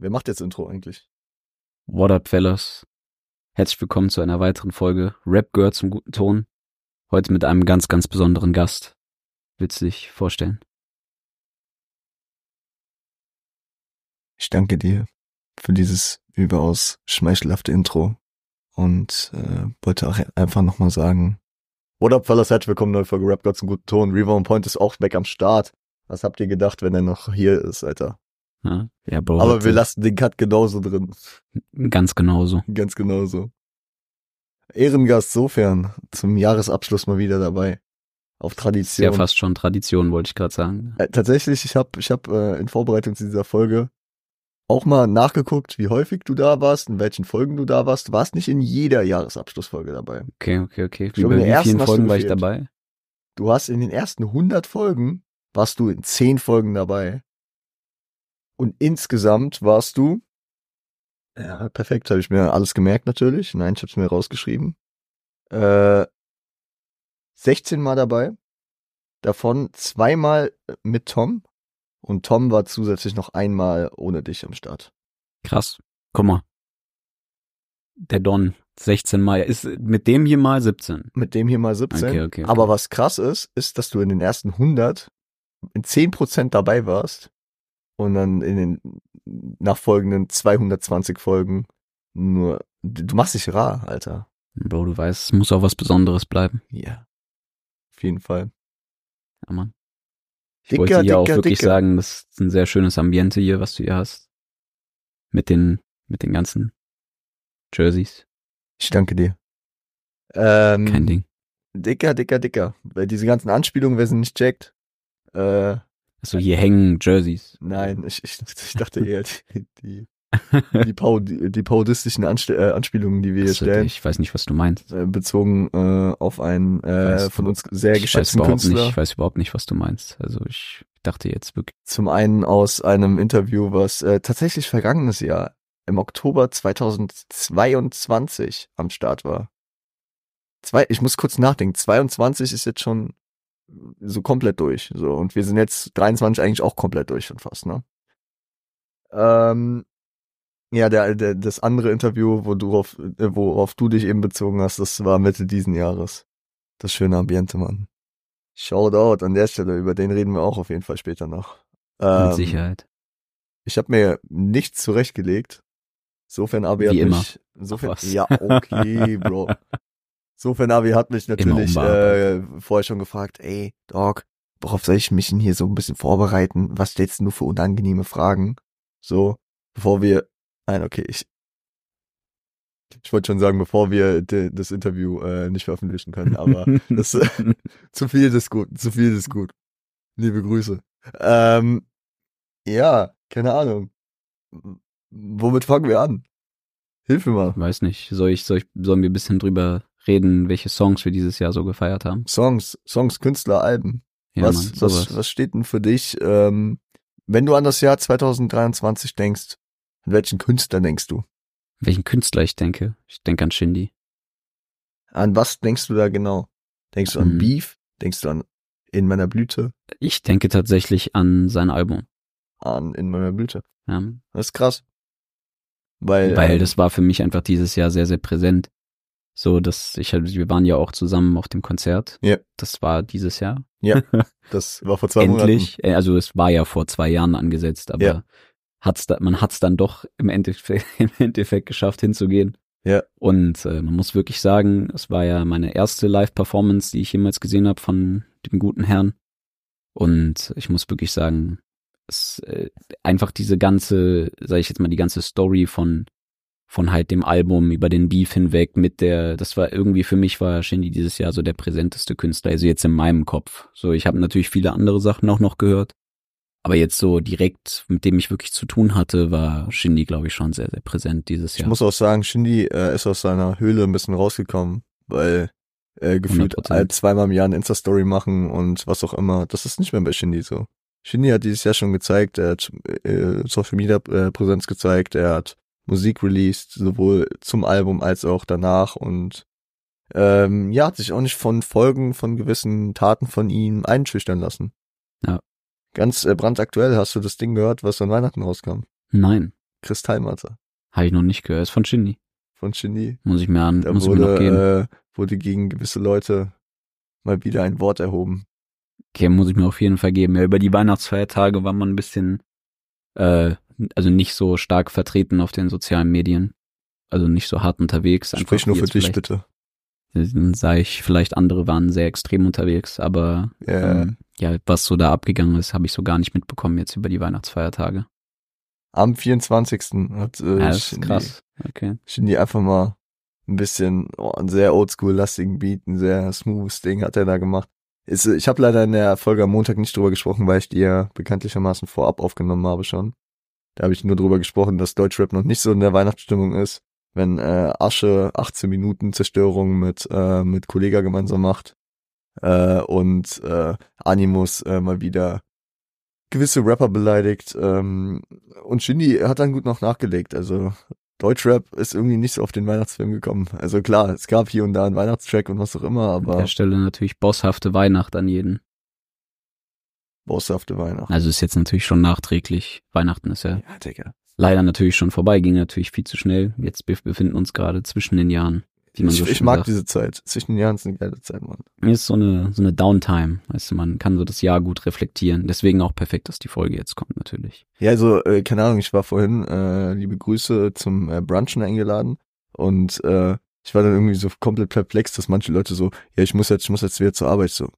Wer macht jetzt Intro eigentlich? What up, fellas? Herzlich willkommen zu einer weiteren Folge Rap gehört zum guten Ton. Heute mit einem ganz, ganz besonderen Gast. Willst du dich vorstellen? Ich danke dir für dieses überaus schmeichelhafte Intro und äh, wollte auch einfach nochmal sagen, What up, fellas? Herzlich willkommen, neue Folge Rap gehört zum guten Ton. Reaver on Point ist auch weg am Start. Was habt ihr gedacht, wenn er noch hier ist, Alter? Ja, ja Bro. Aber wir lassen den Cut genauso drin. Ganz genauso. Ganz genauso. Ehrengast sofern zum Jahresabschluss mal wieder dabei. Auf Tradition. Ja, fast schon Tradition, wollte ich gerade sagen. Äh, tatsächlich, ich habe ich hab, äh, in Vorbereitung zu dieser Folge auch mal nachgeguckt, wie häufig du da warst, in welchen Folgen du da warst. Du warst nicht in jeder Jahresabschlussfolge dabei. Okay, okay, okay. Ich glaube, in der vielen ersten du Folgen war ich dabei? Du hast in den ersten 100 Folgen, warst du in 10 Folgen dabei. Und insgesamt warst du, ja, perfekt, habe ich mir alles gemerkt natürlich. Nein, ich habe es mir rausgeschrieben. Äh, 16 Mal dabei. Davon zweimal mit Tom. Und Tom war zusätzlich noch einmal ohne dich am Start. Krass. Guck mal. Der Don, 16 Mal. Ist mit dem hier mal 17. Mit dem hier mal 17. Okay, okay, okay. Aber was krass ist, ist, dass du in den ersten 100 in 10% dabei warst und dann in den nachfolgenden 220 Folgen nur, du machst dich rar, Alter. Bro, du weißt, es muss auch was Besonderes bleiben. Ja. Auf jeden Fall. Ja, Mann. Ich Dicker, wollte hier auch wirklich dicker. sagen, das ist ein sehr schönes Ambiente hier, was du hier hast. Mit den, mit den ganzen Jerseys. Ich danke dir. Ähm, Kein Ding. Dicker, dicker, dicker. Weil diese ganzen Anspielungen, wer sie nicht checkt, äh, Also hier hängen Jerseys. nein, ich, ich, ich dachte eher die, die, die, Parodi die parodistischen Anst äh, Anspielungen, die wir hier stellen. ich weiß nicht, was du meinst. äh, bezogen äh, auf einen äh, von uns sehr Ich geschätzten überhaupt Künstler. nicht, ich weiß überhaupt nicht, was du meinst. Also ich dachte jetzt wirklich. Zum einen aus einem Interview, was äh, tatsächlich vergangenes Jahr im Oktober 2022 am Start war. Zwei, ich muss kurz nachdenken. 22 ist jetzt schon so komplett durch. So und wir sind jetzt 23 eigentlich auch komplett durch schon fast. Ne? Ähm, ja, der, der das andere Interview, wo du auf, äh, worauf du dich eben bezogen hast, das war Mitte diesen Jahres. Das schöne Ambiente, Mann. Shoutout an der Stelle, über den reden wir auch auf jeden Fall später noch. Ähm, Mit Sicherheit. Ich habe mir nichts zurechtgelegt. Sofern Abi Wie immer. mich. Sofern, ja, okay, Bro. Sofern Abi hat mich natürlich äh, vorher schon gefragt, ey, Dog, worauf soll ich mich denn hier so ein bisschen vorbereiten? Was stellst du nur für unangenehme Fragen? So, bevor wir. Nein, okay, ich. Ich wollte schon sagen, bevor wir de, das Interview äh, nicht veröffentlichen können, aber das, äh, zu viel ist gut, zu viel ist gut. Liebe Grüße. Ähm, ja, keine Ahnung. Womit fangen wir an? Hilf mir mal. weiß nicht. Soll ich, soll ich, sollen wir ein bisschen drüber reden, welche Songs wir dieses Jahr so gefeiert haben? Songs, Songs, Künstler, Alben. Ja, was, Mann, was, was steht denn für dich, ähm, wenn du an das Jahr 2023 denkst, an welchen Künstler denkst du? Welchen Künstler ich denke? Ich denke an Shindy. An was denkst du da genau? Denkst du an Hm. Beef? Denkst du an In meiner Blüte? Ich denke tatsächlich an sein Album. An In meiner Blüte. Ja, Das ist krass. Weil, weil ähm, das war für mich einfach dieses Jahr sehr, sehr präsent. So, dass ich, halt- wir waren ja auch zusammen auf dem Konzert. Ja. Das war dieses Jahr. Ja, das war vor zwei Endlich. Äh, Also es war ja vor zwei Jahren angesetzt, aber Ja. hat's da, man hat's dann doch im Endeffekt, im Endeffekt geschafft hinzugehen. Ja. Und äh, man muss wirklich sagen, es war ja meine erste Live-Performance, die ich jemals gesehen habe von dem guten Herrn. Und ich muss wirklich sagen, es äh, einfach diese ganze, sage ich jetzt mal, die ganze Story von von halt dem Album über den Beef hinweg mit der, das war irgendwie für mich war Shindy dieses Jahr so der präsenteste Künstler, also jetzt in meinem Kopf. So, ich habe natürlich viele andere Sachen auch noch gehört, aber jetzt so direkt, mit dem ich wirklich zu tun hatte, war Shindy, glaube ich, schon sehr, sehr präsent dieses Ich Jahr. muss auch sagen, Shindy äh, ist aus seiner Höhle ein bisschen rausgekommen, weil äh, gefühlt 100%. all zweimal im Jahr eine Insta-Story machen und was auch immer. Das ist nicht mehr bei Shindy so. Shindy hat dieses Jahr schon gezeigt, er hat äh, Social Media äh, Präsenz gezeigt, er hat Musik released, sowohl zum Album als auch danach und ähm, ja, hat sich auch nicht von Folgen von gewissen Taten von ihm einschüchtern lassen. Ja. Ganz äh, brandaktuell hast du das Ding gehört, was an Weihnachten rauskam. Nein. Kristallmatte Habe ich noch nicht gehört. Ist von Shindy. von Genie. Muss ich mir an, Da muss ich mir noch geben. wurde, äh, wurde gegen gewisse Leute mal wieder ein Wort erhoben. Okay, muss ich mir auf jeden Fall geben. Ja, über die Weihnachtsfeiertage war man ein bisschen, äh, also nicht so stark vertreten auf den sozialen Medien. Also nicht so hart unterwegs. Sprich nur für dich, bitte. Dann sah ich, vielleicht andere waren sehr extrem unterwegs, aber Ja. ähm, ja, was so da abgegangen ist, habe ich so gar nicht mitbekommen jetzt über die Weihnachtsfeiertage. Am 24. hat äh, Ja, das ist Shindy, krass. Okay. Shindy einfach mal ein bisschen, oh, einen sehr oldschool-lastigen Beat, ein sehr smoothes Ding hat er da gemacht. Ist, ich habe leider in der Folge am Montag nicht drüber gesprochen, weil ich die ja bekanntlichermaßen vorab aufgenommen habe schon. Da habe ich nur drüber gesprochen, dass Deutschrap noch nicht so in der Weihnachtsstimmung ist, wenn äh, Asche 18 Minuten Zerstörung mit äh, mit Kollega gemeinsam macht äh, und äh, Animus äh, mal wieder gewisse Rapper beleidigt ähm, und Shindy hat dann gut noch nachgelegt. Also Deutschrap ist irgendwie nicht so auf den Weihnachtsfilm gekommen. Also klar, es gab hier und da einen Weihnachtstrack und was auch immer, An der aber Stelle natürlich bosshafte Weihnacht an jeden. Boshafte Weihnachten. Also ist jetzt natürlich schon nachträglich. Weihnachten ist ja Ja, Digga. leider natürlich schon vorbei, ging natürlich viel zu schnell. Jetzt bef- befinden uns gerade zwischen den Jahren, wie man Ich, so ich mag sagt. diese Zeit. Zwischen den Jahren ist eine geile Zeit, Mann. Ist so eine, so eine Downtime. Weißt du, man kann so das Jahr gut reflektieren. Deswegen auch perfekt, dass die Folge jetzt kommt, natürlich. Ja, also, äh, keine Ahnung, ich war vorhin, äh, liebe Grüße zum äh, Brunchen eingeladen und äh, ich war dann irgendwie so komplett perplex, dass manche Leute so, ja, ich muss jetzt, ich muss jetzt wieder zur Arbeit so.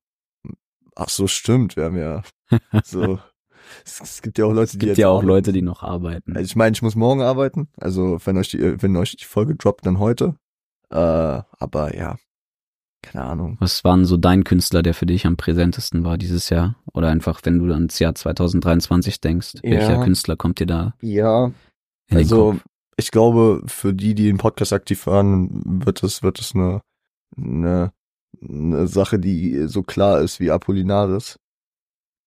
Ach so, stimmt, wir haben ja so. es, es gibt ja auch Leute, Es die gibt jetzt ja auch arbeiten. Leute, die noch arbeiten. Also ich meine, ich muss morgen arbeiten. Also wenn euch die, wenn euch die Folge droppt, dann heute. Äh, aber ja, keine Ahnung. Was war denn so dein Künstler, der für dich am präsentesten war dieses Jahr? Oder einfach, wenn du ans Jahr 2023 denkst, Ja. welcher Künstler kommt dir da Ja, in den also ich glaube, für die, die den Podcast aktiv hören, wird es, wird es eine, eine, eine Sache, die so klar ist wie Apollinaris.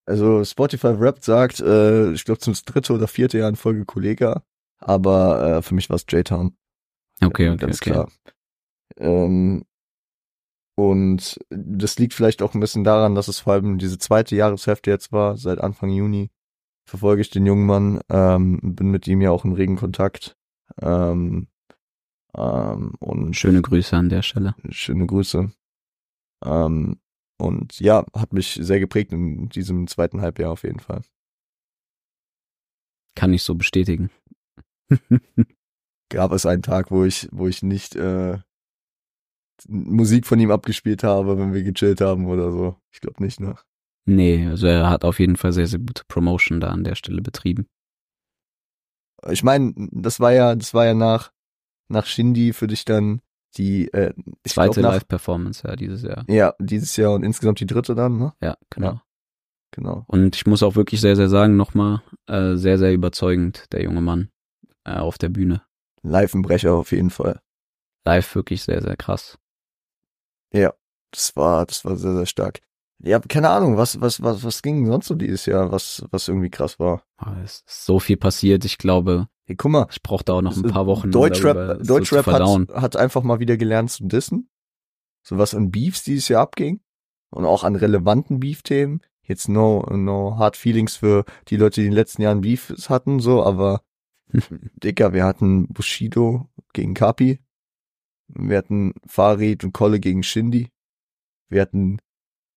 Also Spotify Rap sagt, äh, ich glaube zum dritte oder vierte Jahr in Folge Kollega, aber äh, für mich war es J-Town. Okay, okay, ganz okay. klar. Ähm, und das liegt vielleicht auch ein bisschen daran, dass es vor allem diese zweite Jahreshälfte jetzt war, seit Anfang Juni verfolge ich den jungen Mann, ähm, bin mit ihm ja auch in regen Kontakt. Ähm, ähm, und Schöne Grüße an der Stelle. schöne Grüße. Ähm, und ja, hat mich sehr geprägt in diesem zweiten Halbjahr auf jeden Fall. Kann ich so bestätigen. Gab es einen Tag, wo ich, wo ich nicht äh, Musik von ihm abgespielt habe, wenn wir gechillt haben oder so. Ich glaube nicht, ne? Nee, also er hat auf jeden Fall sehr, sehr gute Promotion da an der Stelle betrieben. Ich meine, das war ja, das war ja nach nach Shindy für dich dann die äh, Zweite Live-Performance, ja, dieses Jahr. Ja, dieses Jahr und insgesamt die dritte dann, ne? Ja, genau. Ja. Genau. Und ich muss auch wirklich sehr, sehr sagen, nochmal, äh, sehr, sehr überzeugend, der junge Mann äh, auf der Bühne. Live im Brecher auf jeden Fall. Live wirklich sehr, sehr krass. Ja, das war, das war sehr, sehr stark. Ja, keine Ahnung, was, was, was, was ging sonst so dieses Jahr, was, was irgendwie krass war. Aber es ist so viel passiert, ich glaube, Hey, guck mal, ich brauchte auch noch ein paar Wochen. um Deutschrap, so Deutschrap verdauen. hat, hat einfach mal wieder gelernt zu dissen. So was an Beefs dieses Jahr abging. Und auch an relevanten Beef-Themen. Jetzt no, no hard feelings für die Leute, die in den letzten Jahren Beefs hatten, so, aber Dicker, wir hatten Bushido gegen Kapi. Wir hatten Farid und Kolle gegen Shindy. Wir hatten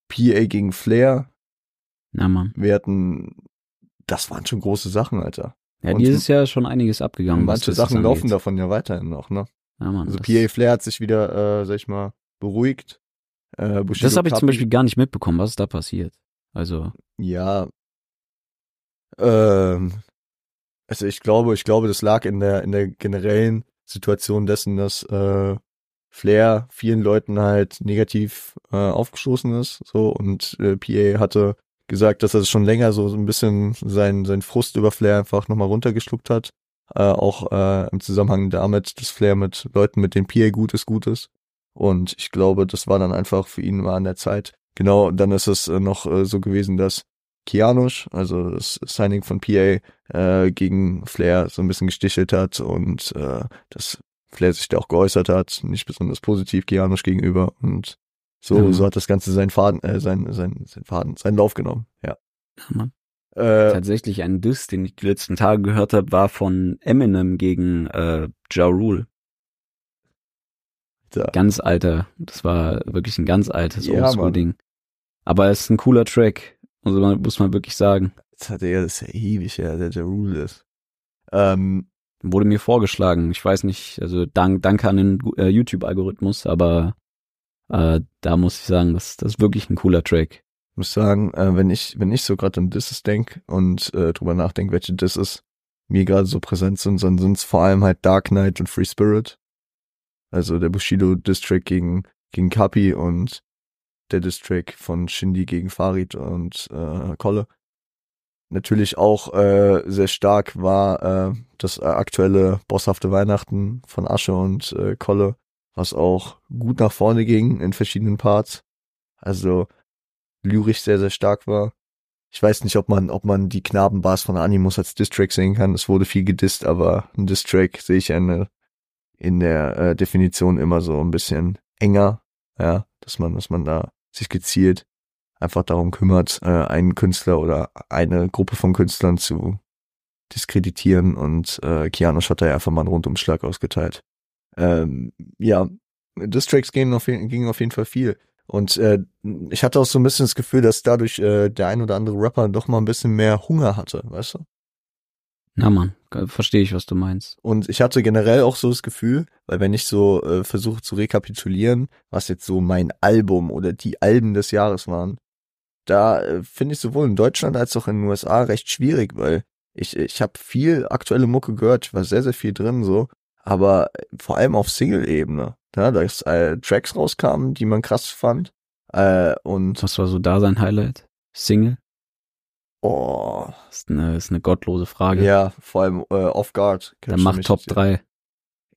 PA gegen Flair. Ja, Mann. Wir hatten, das waren schon große Sachen, Alter. Ja, Und dieses Jahr ist schon einiges abgegangen. Manche Sachen laufen davon ja weiterhin noch, ne? Ja, Mann. Also PA Flair hat sich wieder, äh, sag ich mal, beruhigt. Äh, das habe ich zum Beispiel gar nicht mitbekommen, was ist da passiert. Also, Ja. Ähm, also ich glaube, ich glaube, das lag in der in der generellen Situation dessen, dass äh, Flair vielen Leuten halt negativ äh, aufgestoßen ist, so und äh, PA hatte gesagt, dass er schon länger so, so ein bisschen sein sein Frust über Flair einfach nochmal runtergeschluckt hat, äh, auch äh, im Zusammenhang damit, dass Flair mit Leuten, mit denen PA gut ist, gut ist. Und ich glaube, das war dann einfach für ihn mal an der Zeit. Genau, dann ist es äh, noch äh, so gewesen, dass Kianush, also das Signing von PA, äh, gegen Flair so ein bisschen gestichelt hat und äh, dass Flair sich da auch geäußert hat, nicht besonders positiv Kianush gegenüber und so, Mhm. so hat das Ganze seinen Faden, äh, sein, sein, sein Faden, seinen Lauf genommen, ja. ja. Äh, Tatsächlich ein Diss, den ich die letzten Tage gehört habe, war von Eminem gegen äh, Ja Rule. da. Ganz alter. Das war wirklich ein ganz altes Ja, Oldschool-Ding. Aber es ist ein cooler Track. Also man, muss man wirklich sagen. Jetzt hat er, das ist ja ewig her, der Ja Rule ist. Ähm, Wurde mir vorgeschlagen. Ich weiß nicht, also dank, danke an den äh, YouTube-Algorithmus, aber äh, da muss ich sagen, das, das ist wirklich ein cooler Track. muss sagen, äh, wenn ich, wenn ich so gerade an Disses denk und äh, drüber nachdenke, welche Disses mir gerade so präsent sind, dann sind es vor allem halt Dark Knight und Free Spirit. Also der Bushido Distrack gegen, gegen Kapi und der Distrack von Shindy gegen Farid und äh, Kolle. Natürlich auch äh, sehr stark war äh, das äh, aktuelle bosshafte Weihnachten von Asche und äh, Kolle, was auch gut nach vorne ging in verschiedenen Parts. Also lyrisch sehr, sehr stark war. Ich weiß nicht, ob man, ob man die Knabenbars von Animus als Distrack sehen kann. Es wurde viel gedisst, aber ein Distrack sehe ich eine, in der äh, Definition immer so ein bisschen enger, ja, dass man, dass man da sich gezielt einfach darum kümmert, äh, einen Künstler oder eine Gruppe von Künstlern zu diskreditieren und äh, Kianosch hat da ja einfach mal einen Rundumschlag ausgeteilt. Ähm, ja, Distracks gingen auf, jeden- gingen auf jeden Fall viel. Und äh, ich hatte auch so ein bisschen das Gefühl, dass dadurch äh, der ein oder andere Rapper doch mal ein bisschen mehr Hunger hatte, weißt du? Na man, verstehe ich, was du meinst. Und ich hatte generell auch so das Gefühl, weil wenn ich so äh, versuche zu rekapitulieren, was jetzt so mein Album oder die Alben des Jahres waren, da äh, finde ich sowohl in Deutschland als auch in den USA recht schwierig, weil ich ich habe viel aktuelle Mucke gehört, war sehr sehr viel drin so, aber vor allem auf Single-Ebene, ja, dass äh, Tracks rauskamen, die man krass fand äh, und Was war so da sein Highlight? Single? oh Ist eine, ist eine gottlose Frage. ja vor allem äh, Off Guard. Dann mach Top 3.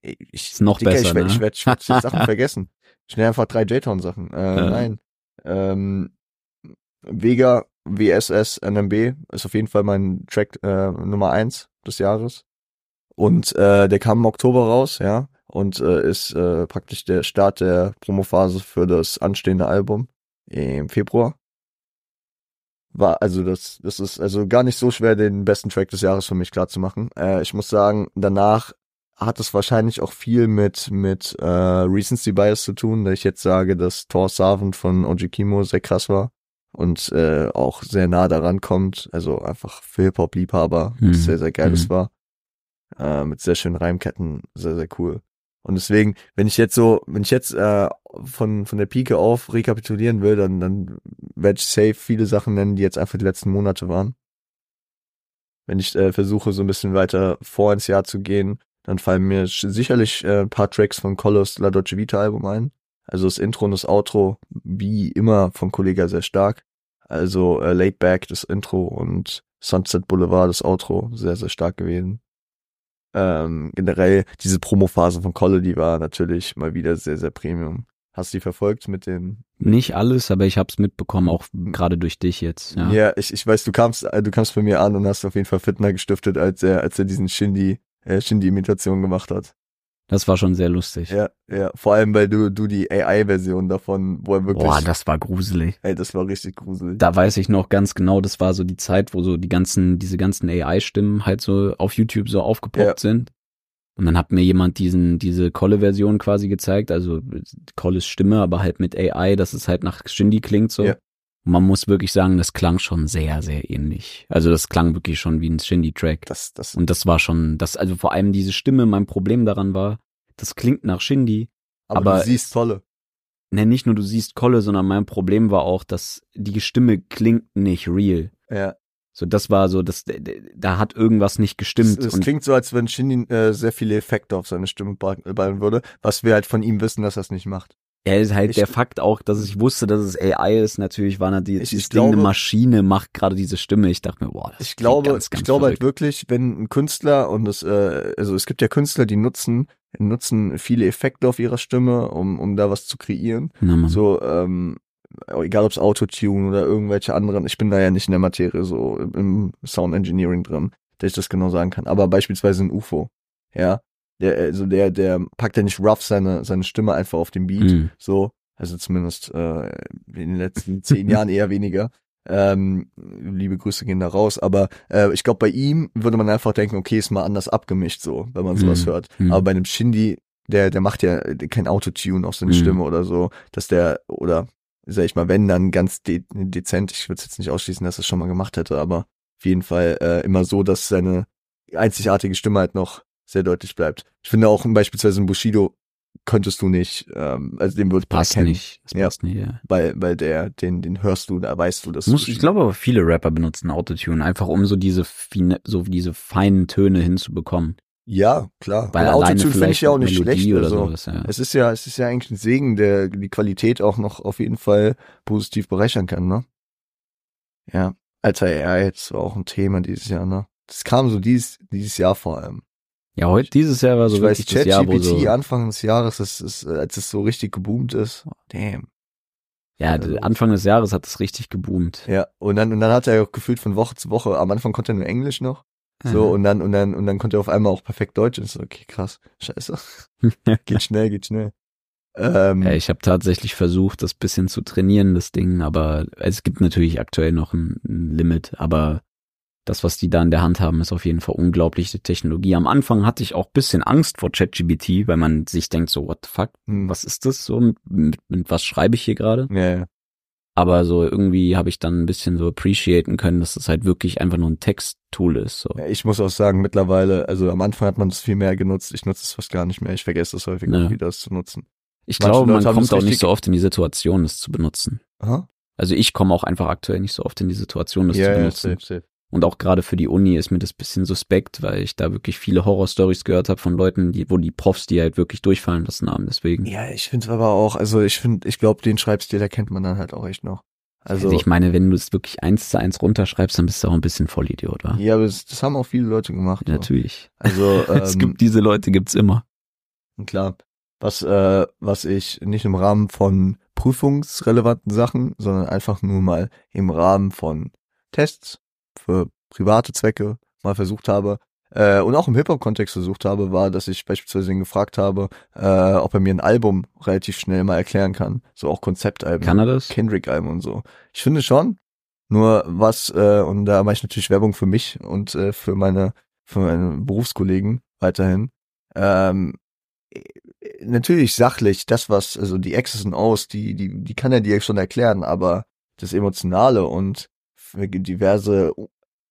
Ich, Ist noch Digga, besser, ich werd, ne? ich werd, ich werd Sachen vergessen. Schnell einfach drei J-Town-Sachen. Äh, Ja. Nein. Ähm, Vega WSS NMB ist auf jeden Fall mein Track äh, Nummer eins des Jahres. Und äh, der kam im Oktober raus, ja. Und äh, ist äh, praktisch der Start der Promophase für das anstehende Album im Februar. War, also das, das ist also gar nicht so schwer, den besten Track des Jahres für mich klar zu machen. Äh, ich muss sagen, danach hat es wahrscheinlich auch viel mit mit äh, Recency Bias zu tun, da ich jetzt sage, dass Thor Savant von Oji Kimo sehr krass war und äh, auch sehr nah daran kommt, also einfach für Hip-Hop-Liebhaber, Mhm. was sehr, sehr geiles Mhm. war. Äh, mit sehr schönen Reimketten, sehr, sehr cool. Und deswegen, wenn ich jetzt so, wenn ich jetzt äh, von, von der Pike auf rekapitulieren will, dann, dann werde ich safe viele Sachen nennen, die jetzt einfach die letzten Monate waren. Wenn ich äh, versuche, so ein bisschen weiter vor ins Jahr zu gehen, dann fallen mir sicherlich äh, ein paar Tracks von Colors La Dolce Vita Album ein. Also das Intro und das Outro, wie immer von Kollega sehr stark. Also äh, Laid Back, das Intro und Sunset Boulevard, das Outro, sehr, sehr stark gewesen. Ähm, generell diese Promophase von Kolle, die war natürlich mal wieder sehr, sehr Premium. Hast du die verfolgt mit den Nicht alles, aber ich hab's mitbekommen, auch gerade durch dich jetzt. Ja. Ja, ich, ich weiß, du kamst, äh, du kamst bei mir an und hast auf jeden Fall Fitner gestiftet, als er, als er diesen Shindy, äh, Shindy-Imitation gemacht hat. Das war schon sehr lustig. Ja, ja. Vor allem, weil du, du die AI-Version davon, wo er wirklich, Boah, das war gruselig. ey, das war richtig gruselig. Da weiß ich noch ganz genau, das war so die Zeit, wo so die ganzen, diese ganzen AI-Stimmen halt so auf YouTube so aufgepoppt Ja. sind. Und dann hat mir jemand diesen, diese Kolle-Version quasi gezeigt, also Kolles Stimme, aber halt mit AI, dass es halt nach Shindy klingt so. Ja. Man muss wirklich sagen, das klang schon sehr, sehr ähnlich. Also das klang wirklich schon wie ein Shindy-Track. Das, das, Und das war schon, das, also vor allem diese Stimme, mein Problem daran war, das klingt nach Shindy. aber, aber du siehst tolle. Ne, nicht nur du siehst Kolle, sondern mein Problem war auch, dass die Stimme klingt nicht real. Ja. So, das war so, das, da hat irgendwas nicht gestimmt. Es, es klingt so, als wenn Shindy äh, sehr viele Effekte auf seine Stimme ba- ballen würde, was wir halt von ihm wissen, dass er es nicht macht. Er ist halt ich- der Fakt auch, dass ich wusste, dass es AI ist. Natürlich war natürlich Ich- dieses Ding, eine glaube- Maschine macht gerade diese Stimme. Ich dachte mir, boah, das Ich glaube, ganz, ganz ich glaube halt verrückt. wirklich, wenn ein Künstler und es, äh, also es gibt ja Künstler, die nutzen, nutzen viele Effekte auf ihrer Stimme, um, um da was zu kreieren. Na. So, ähm, egal ob es Autotune oder irgendwelche anderen, ich bin da ja nicht in der Materie so im Sound Engineering drin, dass ich das genau sagen kann. Aber beispielsweise ein UFO, ja, der, also der, der packt ja nicht rough seine, seine Stimme einfach auf den Beat, Mhm. so, also zumindest äh, in den letzten zehn Jahren eher weniger. Ähm, liebe Grüße gehen da raus, aber äh, ich glaube, bei ihm würde man einfach denken, okay, ist mal anders abgemischt so, wenn man sowas Mhm. hört. Mhm. Aber bei einem Shindy, der, der macht ja kein Autotune auf seine Mhm. Stimme oder so, dass der, oder sag ich mal, wenn dann ganz de dezent, ich würde jetzt nicht ausschließen, dass er es schon mal gemacht hätte, aber auf jeden Fall äh, immer so, dass seine einzigartige Stimme halt noch sehr deutlich bleibt. Ich finde auch beispielsweise ein Bushido könntest du nicht, ähm, also den würde man Passt erkennen, nicht. Das Ja. passt nicht, ja. weil, weil der, den, den hörst du, da weißt du, dass Muss, ich glaube aber viele Rapper benutzen Autotune, einfach um so diese fine, so diese feinen Töne hinzubekommen. Ja, klar. Weil Autotune finde ich ja auch nicht Melodie schlecht. oder Also, sowas, ja. es ist ja, es ist ja eigentlich ein Segen, der die Qualität auch noch auf jeden Fall positiv bereichern kann, ne? Ja. Alter, AI, das war auch ein Thema dieses Jahr, ne? Das kam so dieses, dieses Jahr vor allem. Ja, heute, dieses Jahr war so ich weiß, wirklich das Jahr, wo so, Anfang des Jahres, das ist, äh, als es so richtig geboomt ist. Damn. ja, also- Anfang des Jahres hat es richtig geboomt. Ja, und dann, und dann hat er auch gefühlt von Woche zu Woche, am Anfang konnte er nur Englisch noch. So, Mhm. und dann, und dann, und dann konnte er auf einmal auch perfekt Deutsch. Und so, okay, krass. Scheiße. geht schnell, geht schnell. Ähm, Ja, ich habe tatsächlich versucht, das bisschen zu trainieren, das Ding, aber es gibt natürlich aktuell noch ein, ein Limit, aber das, was die da in der Hand haben, ist auf jeden Fall unglaubliche Technologie. Am Anfang hatte ich auch bisschen Angst vor ChatGPT, weil man sich denkt so, what the fuck, hm, was ist das so, mit, mit, mit was schreibe ich hier gerade? Ja, ja. Aber so irgendwie habe ich dann ein bisschen so appreciaten können, dass es halt wirklich einfach nur ein Texttool ist. So. Ja, Ich muss auch sagen, mittlerweile, also am Anfang hat man es viel mehr genutzt. Ich nutze es fast gar nicht mehr. Ich vergesse es häufig Ja. wieder, es zu nutzen. Ich manche glaube, man Leute haben kommt das auch nicht so oft in die Situation, das zu benutzen. Aha. Also ich komme auch einfach aktuell nicht so oft in die Situation, das zu Ja, ja, benutzen. safe, safe. Und auch gerade für die Uni ist mir das bisschen suspekt, weil ich da wirklich viele Horrorstories gehört habe von Leuten, die, wo die Profs die halt wirklich durchfallen lassen haben. Deswegen. Ja, ich finde aber auch, also ich finde, ich glaube, den Schreibstil, der kennt man dann halt auch echt noch. Also, Also ich meine, wenn du es wirklich eins zu eins runterschreibst, dann bist du auch ein bisschen Vollidiot, wa? ja, aber das, das haben auch viele Leute gemacht. so. Natürlich. Also, ähm, es gibt diese Leute, gibt's immer. Klar. Was, äh, was ich nicht im Rahmen von prüfungsrelevanten Sachen, sondern einfach nur mal im Rahmen von Tests für private Zwecke mal versucht habe, äh, und auch im Hip-Hop-Kontext versucht habe, war, dass ich beispielsweise ihn gefragt habe, äh, ob er mir ein Album relativ schnell mal erklären kann. So auch Konzeptalben. Kann er das? Kendrick-Alben und so. Ich finde schon. Nur was, äh, und da mache ich natürlich Werbung für mich und äh, für meine, für meine Berufskollegen weiterhin. Ähm, äh, natürlich sachlich, das was, also die X's und O's, die, die, die kann er dir schon erklären, aber das Emotionale und diverse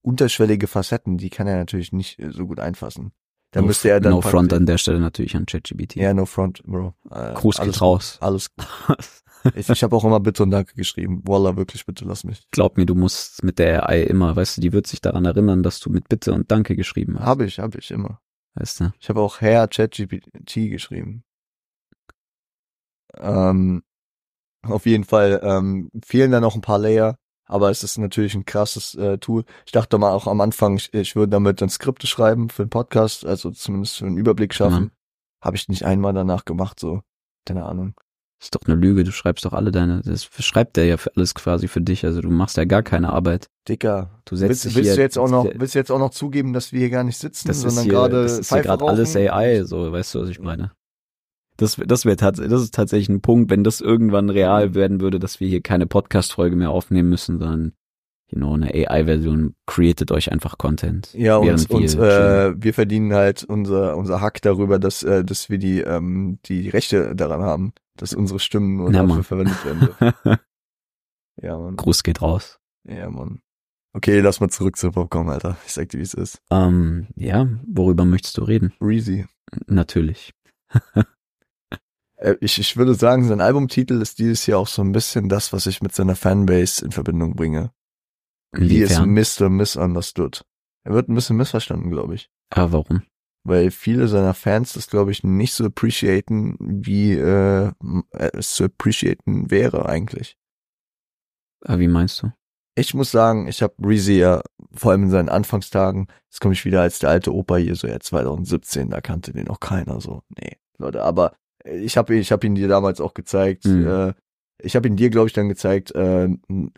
unterschwellige Facetten, die kann er natürlich nicht äh, so gut einfassen. Da no, müsste er dann No front an der Stelle natürlich an ChatGPT. Ja, no front, Bro. Äh, Gruß alles geht raus. Alles gut. Ich, ich habe auch immer Bitte und Danke geschrieben. Wallah, wirklich, bitte lass mich. Glaub mir, du musst mit der AI immer, weißt du, die wird sich daran erinnern, dass du mit Bitte und Danke geschrieben hast. Habe ich, habe ich immer. Weißt du? Ich habe auch Herr ChatGPT geschrieben. Ähm, auf jeden Fall ähm, fehlen da noch ein paar Layer, aber es ist natürlich ein krasses äh, Tool. Ich dachte mal auch am Anfang, ich, ich würde damit dann Skripte schreiben für den Podcast, also zumindest für einen Überblick schaffen. Mhm. Habe ich nicht einmal danach gemacht, so. Keine Ahnung. Ist doch eine Lüge, du schreibst doch alle deine, das schreibt der ja für alles quasi für dich, also du machst ja gar keine Arbeit. Dicker, Du setzt willst, dich willst hier, du jetzt auch noch, willst du jetzt auch noch zugeben, dass wir hier gar nicht sitzen, das sondern hier, gerade das ist hier Pfeife gerade alles? AI, so, weißt du, was ich meine? Das, das wäre tats das ist tatsächlich ein Punkt, wenn das irgendwann real werden würde, dass wir hier keine Podcast-Folge mehr aufnehmen müssen, sondern, know, eine AI-Version created euch einfach Content. Ja, und, und wir äh, wir verdienen halt unser unser Hack darüber, dass äh, dass wir die ähm, die Rechte daran haben, dass unsere Stimmen nur Na, dafür Mann. verwendet werden. dürfen. ja, Mann. Gruß geht raus. Ja, Mann. Okay, lass mal zurück zu Popcorn, Alter. Ich sag dir, wie es ist. Ähm, ja, worüber möchtest du reden? Reezy. Natürlich. Äh, ich, ich würde sagen, sein Albumtitel ist dieses Jahr auch so ein bisschen das, was ich mit seiner Fanbase in Verbindung bringe. Wie ist Inwiefern? Mr. Misunderstood. Er wird ein bisschen missverstanden, glaube ich. Ah, warum? weil viele seiner Fans das, glaube ich, nicht so appreciaten, wie äh, es zu appreciaten wäre eigentlich. Ah, wie meinst du? Ich muss sagen, ich habe Reezy ja vor allem in seinen Anfangstagen, jetzt komme ich wieder als der alte Opa hier, so ja 2017, da kannte den noch keiner so. Nee, Leute, aber ich habe ich hab ihn dir damals auch gezeigt. Mhm. Äh, ich habe ihn dir, glaube ich, dann gezeigt, äh,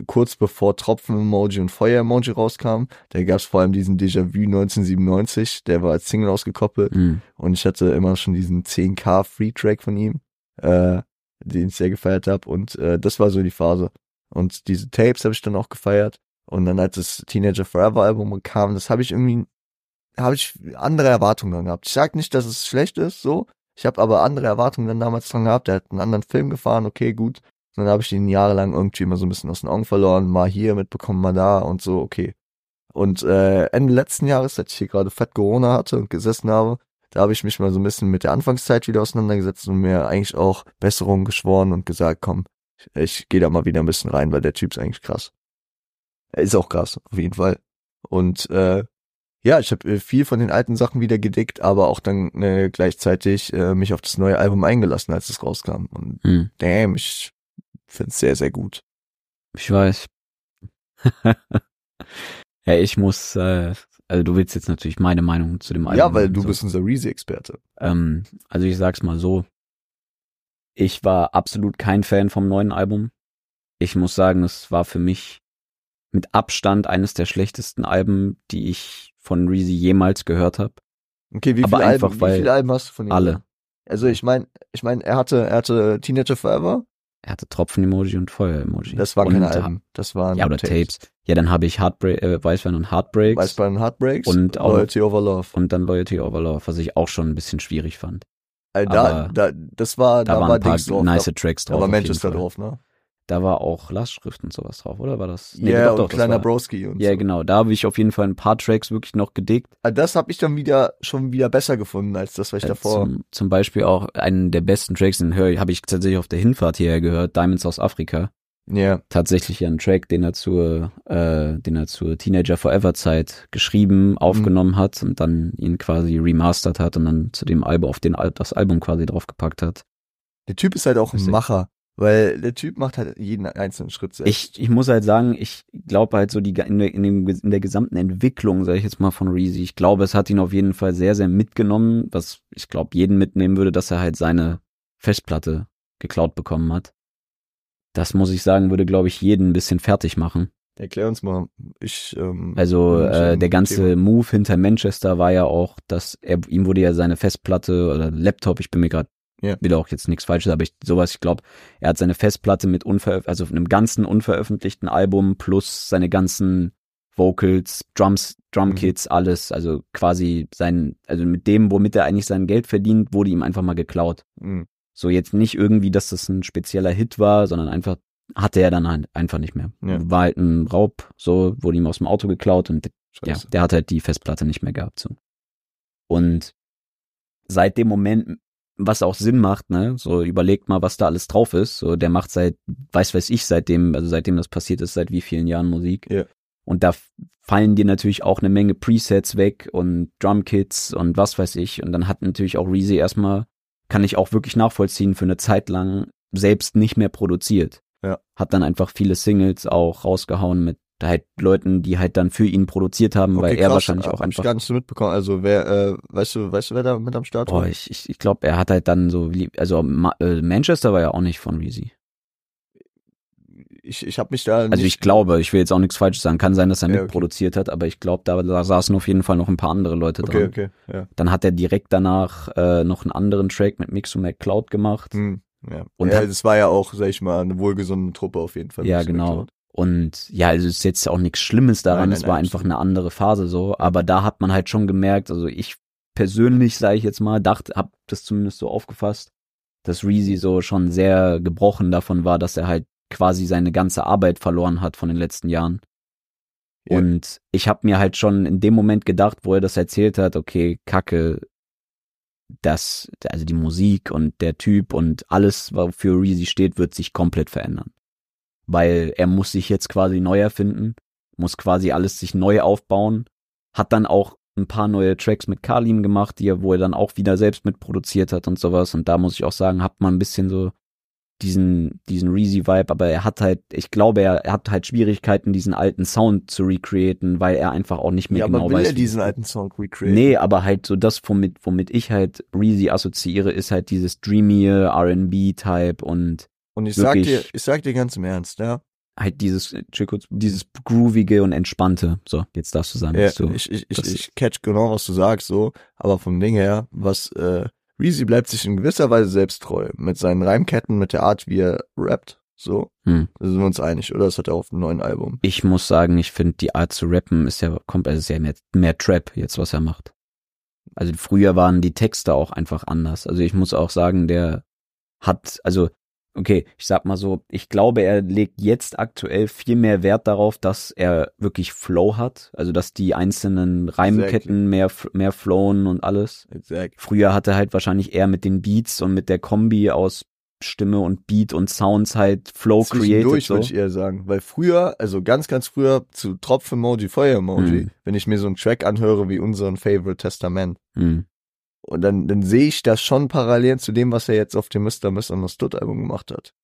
kurz bevor Tropfen-Emoji und Feuer-Emoji rauskam. Da gab es vor allem diesen Déjà-vu 1997, der war als Single ausgekoppelt. Hm. Und ich hatte immer schon diesen 10k Free Track von ihm, äh, den ich sehr gefeiert habe. Und äh, das war so die Phase. Und diese Tapes habe ich dann auch gefeiert. Und dann als das Teenager Forever Album kam, das habe ich irgendwie, habe ich andere Erwartungen gehabt. Ich sag nicht, dass es schlecht ist, so. Ich habe aber andere Erwartungen dann damals dran gehabt. Der hat einen anderen Film gefahren, okay, gut. Und dann habe ich ihn jahrelang irgendwie immer so ein bisschen aus den Augen verloren, mal hier mitbekommen, mal da und so, okay. Und äh, Ende letzten Jahres, als ich hier gerade fett Corona hatte und gesessen habe, da habe ich mich mal so ein bisschen mit der Anfangszeit wieder auseinandergesetzt und mir eigentlich auch Besserungen geschworen und gesagt, komm, ich, ich gehe da mal wieder ein bisschen rein, weil der Typ ist eigentlich krass. Er ist auch krass, auf jeden Fall. Und äh, ja, ich habe viel von den alten Sachen wieder gedickt, aber auch dann äh, gleichzeitig äh, mich auf das neue Album eingelassen, als es rauskam. Und Hm. damn, ich find's sehr, sehr gut. Ich weiß. ja, ich muss, äh, also du willst jetzt natürlich meine Meinung zu dem Album. ja, weil du so. bist unser Reezy-Experte. Ähm, also ich sag's mal so. Ich war absolut kein Fan vom neuen Album. Ich muss sagen, es war für mich mit Abstand eines der schlechtesten Alben, die ich von Reezy jemals gehört habe. Okay, wie Aber viele einfach, Alben, wie viele Alben hast du von ihm? alle. Also ich meine, ich meine, er hatte, er hatte Teenager Forever. Er hatte Tropfen-Emoji und Feuer-Emoji. Das waren und, keine Alben. Das waren Ja, oder Tapes. Ja, dann habe ich Heartbreak, äh, Weißwein und Heartbreaks Weißbein Heartbreaks Und auch- Loyalty Over Love. und dann Loyalty Over Love, was ich auch schon ein bisschen schwierig fand. Also da, da, das war, Da, da, waren war ein paar Dings drauf. nice da, Tracks da drauf. war auf jeden Manchester drauf, ne? Da war auch Lastschrift und sowas drauf, oder war das? Ja, doch, doch, und kleiner war, Broski und Ja, so. genau. Da habe ich auf jeden Fall ein paar Tracks wirklich noch gedickt. Also das habe ich dann wieder schon wieder besser gefunden als das, was ich Äh, davor. Zum, zum Beispiel auch einen der besten Tracks, den höre ich, habe ich tatsächlich auf der Hinfahrt hierher gehört, Diamonds aus Afrika. Ja, Tatsächlich ja ein Track, den er zur, äh, den er zur Teenager Forever Zeit geschrieben, aufgenommen hat und dann ihn quasi remastert hat und dann zu dem Album auf den Al das Album quasi draufgepackt hat. der Typ ist halt auch ein. Macher, weil der Typ macht halt jeden einzelnen Schritt selbst. Ich, ich muss halt sagen, ich glaube halt so die in der, in, dem, in der gesamten Entwicklung, sage ich jetzt mal von Reezy, ich glaube, es hat ihn auf jeden Fall sehr, sehr mitgenommen, was ich glaube jeden mitnehmen würde, dass er halt seine Festplatte geklaut bekommen hat. Das muss ich sagen, würde glaube ich jeden ein bisschen fertig machen. Erklär uns mal. Ich, ähm, Also äh, der ganze Thema. Move hinter Manchester war ja auch, dass er ihm wurde ja seine Festplatte oder Laptop, ich bin mir gerade Ja. wieder auch jetzt nichts Falsches, aber ich sowas, ich glaube, er hat seine Festplatte mit unveröf also einem ganzen unveröffentlichten Album plus seine ganzen Vocals, Drums, Drumkits, alles, also quasi sein, also mit dem, womit er eigentlich sein Geld verdient, wurde ihm einfach mal geklaut. mh, So jetzt nicht irgendwie, dass das ein spezieller Hit war, sondern einfach hatte er dann halt einfach nicht mehr. Ja. War halt ein Raub, so wurde ihm aus dem Auto geklaut und ja, Scheiße. der hat halt die Festplatte nicht mehr gehabt. So. Und seit dem Moment, was auch Sinn macht, ne, so überlegt mal, was da alles drauf ist. So, der macht seit, weiß weiß ich, seitdem, also seitdem das passiert ist, seit wie vielen Jahren Musik. Ja. Und da fallen dir natürlich auch eine Menge Presets weg und Drumkits und was weiß ich. Und dann hat natürlich auch Reezy erstmal, kann ich auch wirklich nachvollziehen, für eine Zeit lang selbst nicht mehr produziert. Ja. Hat dann einfach viele Singles auch rausgehauen mit halt Leuten, die halt dann für ihn produziert haben, weil er krass, wahrscheinlich auch Ich einfach gar nicht so mitbekommen. Also wer, äh, weißt du, weißt du, wer da mit am Start Boah, war? ich, ich, ich glaube, er hat halt dann so, also Ma äh, Manchester war ja auch nicht von Reezy. Ich, ich habe mich da Also ich glaube, ich will jetzt auch nichts Falsches sagen, kann sein, dass er Ja, okay. mitproduziert hat, aber ich glaube, da, da saßen auf jeden Fall noch ein paar andere Leute Okay, dran. okay, ja. Dann hat er direkt danach äh, noch einen anderen Track mit Mixo McCloud gemacht. Hm, ja. Und ja, das war ja auch, sag ich mal, eine wohlgesonnene Truppe auf jeden Fall. Ja, ich genau. Und ja, also es ist jetzt auch nichts Schlimmes daran, Nein, nein, es war nein, einfach eine andere Phase so, aber da hat man halt schon gemerkt, also ich persönlich, sage ich jetzt mal, dachte, hab das zumindest so aufgefasst, dass Reezy so schon sehr gebrochen davon war, dass er halt quasi seine ganze Arbeit verloren hat von den letzten Jahren. Ja. Und ich habe mir halt schon in dem Moment gedacht, wo er das erzählt hat, okay, Kacke, das, also die Musik und der Typ und alles, wofür Reezy steht, wird sich komplett verändern. Weil er muss sich jetzt quasi neu erfinden, muss quasi alles sich neu aufbauen, hat dann auch ein paar neue Tracks mit Kalim gemacht, die er, wo er dann auch wieder selbst mitproduziert hat und sowas. Und da muss ich auch sagen, hat man ein bisschen so diesen, diesen Reezy-Vibe, aber er hat halt, ich glaube, er, er hat halt Schwierigkeiten, diesen alten Sound zu recreaten, weil er einfach auch nicht mehr Ja, genau aber will weiß. er diesen alten Song recreaten? Nee, aber halt so das, womit, womit ich halt Reezy assoziiere, ist halt dieses dreamy R&B-Type und Und ich sag dir, ich sag dir ganz im Ernst, ja. halt dieses, äh, kurz, dieses groovige und entspannte. So, jetzt darfst du sagen, ja du, ich, ich, ich, ich catch genau, was du sagst, so. Aber vom Ding her, was, äh, Reezy bleibt sich in gewisser Weise selbst treu. Mit seinen Reimketten, mit der Art, wie er rappt. So, Hm. da sind wir uns einig, oder? Das hat er auf dem neuen Album. Ich muss sagen, ich finde die Art zu rappen ist ja kommt also ist ja mehr, mehr Trap jetzt, was er macht. Also früher waren die Texte auch einfach anders. Also ich muss auch sagen, der hat, also okay, ich sag mal so, ich glaube, er legt jetzt aktuell viel mehr Wert darauf, dass er wirklich Flow hat, also dass die einzelnen Reimketten mehr mehr flowen und alles. Exact. Früher hat er halt wahrscheinlich eher mit den Beats und mit der Kombi aus Stimme und Beat und Sounds halt Flow created Zwischendurch so. würde ich eher sagen, weil früher, also ganz, ganz früher zu Tropf-Emoji, Feuer-Emoji, Mhm. wenn ich mir so einen Track anhöre wie unseren Favorite Testament, Hm. Und dann, dann sehe ich das schon parallel zu dem, was er jetzt auf dem Mr. Misunderstood Album gemacht hat.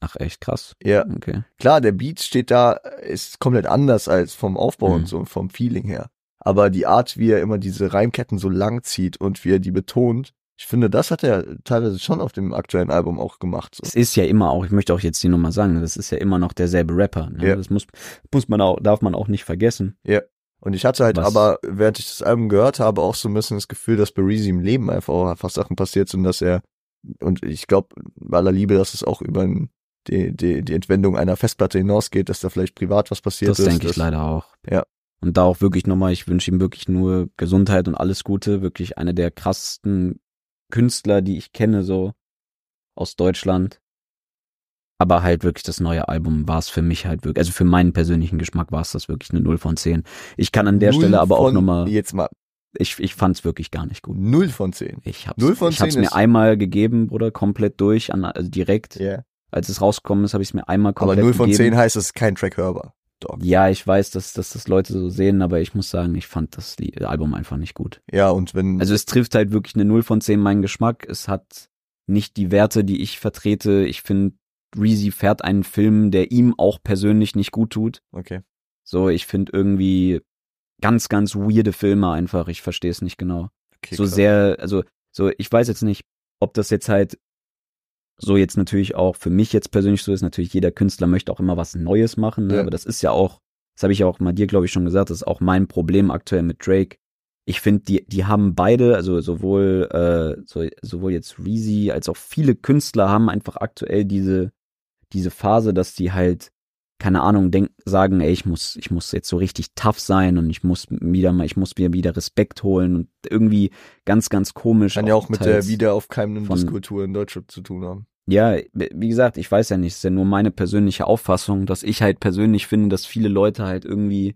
Ach echt krass. Ja, Okay. klar, der Beat steht da, ist komplett anders als vom Aufbau Mhm. und so, vom Feeling her. Aber die Art, wie er immer diese Reimketten so lang zieht und wie er die betont, ich finde, das hat er teilweise schon auf dem aktuellen Album auch gemacht. So. Es ist ja immer auch, ich möchte auch jetzt hier nochmal sagen, das ist ja immer noch derselbe Rapper. Ne? Ja. Das muss, muss man auch, darf man auch nicht vergessen. Und ich hatte halt Was- aber, während ich das Album gehört habe, auch so ein bisschen das Gefühl, dass bei Reezy im Leben einfach auch einfach Sachen passiert sind, dass er, und ich glaube, bei aller Liebe, dass es auch über die, die, die Entwendung einer Festplatte hinausgeht, dass da vielleicht privat was passiert Das ist. denke ich leider auch. Ja. Und da auch wirklich nochmal, ich wünsche ihm wirklich nur Gesundheit und alles Gute. Wirklich einer der krassesten Künstler, die ich kenne, so aus Deutschland. Aber halt wirklich das neue Album war es für mich halt wirklich, also für meinen persönlichen Geschmack war es das wirklich eine 0 von 10. Ich kann an der Null Stelle aber auch nochmal, Jetzt mal, ich, ich fand es wirklich gar nicht gut. null von zehn. Ich hab's, Null von ich hab's 10 mir einmal gegeben, Bruder, komplett durch, an, also direkt, Ja. als es rausgekommen ist, habe ich es mir einmal Aber komplett null von gegeben. zehn heißt, es ist kein Track hörbar. Dog. Ja, ich weiß, dass, dass das Leute so sehen, aber ich muss sagen, ich fand das Album einfach nicht gut. Ja, und wenn, Also es trifft halt wirklich eine 0 von 10 meinen Geschmack. Es hat nicht die Werte, die ich vertrete. Ich finde, Reezy fährt einen Film, der ihm auch persönlich nicht gut tut. okay. So, ich finde irgendwie ganz, ganz weirde Filme einfach. Ich verstehe es nicht genau. okay so krass. sehr, also, so, ich weiß jetzt nicht, ob das jetzt halt so jetzt natürlich auch für mich jetzt persönlich so ist. Natürlich, jeder Künstler möchte auch immer was Neues machen, ne? Ja. aber das ist ja auch, das habe ich ja auch mal dir, glaube ich, schon gesagt, das ist auch mein Problem aktuell mit Drake. Ich finde, die, die haben beide, also sowohl, äh, so, sowohl jetzt Reezy als auch viele Künstler haben einfach aktuell diese, diese Phase, dass die halt, keine Ahnung, denk, sagen, ey, ich muss, ich muss jetzt so richtig tough sein und ich muss wieder mal, ich muss mir wieder Respekt holen und irgendwie ganz, ganz komisch. Kann ja auch mit der teils. wiederaufkeimenden von- Diskultur in Deutschland zu tun haben. Ja, wie gesagt, ich weiß ja nicht, es ist ja nur meine persönliche Auffassung, dass ich halt persönlich finde, dass viele Leute halt irgendwie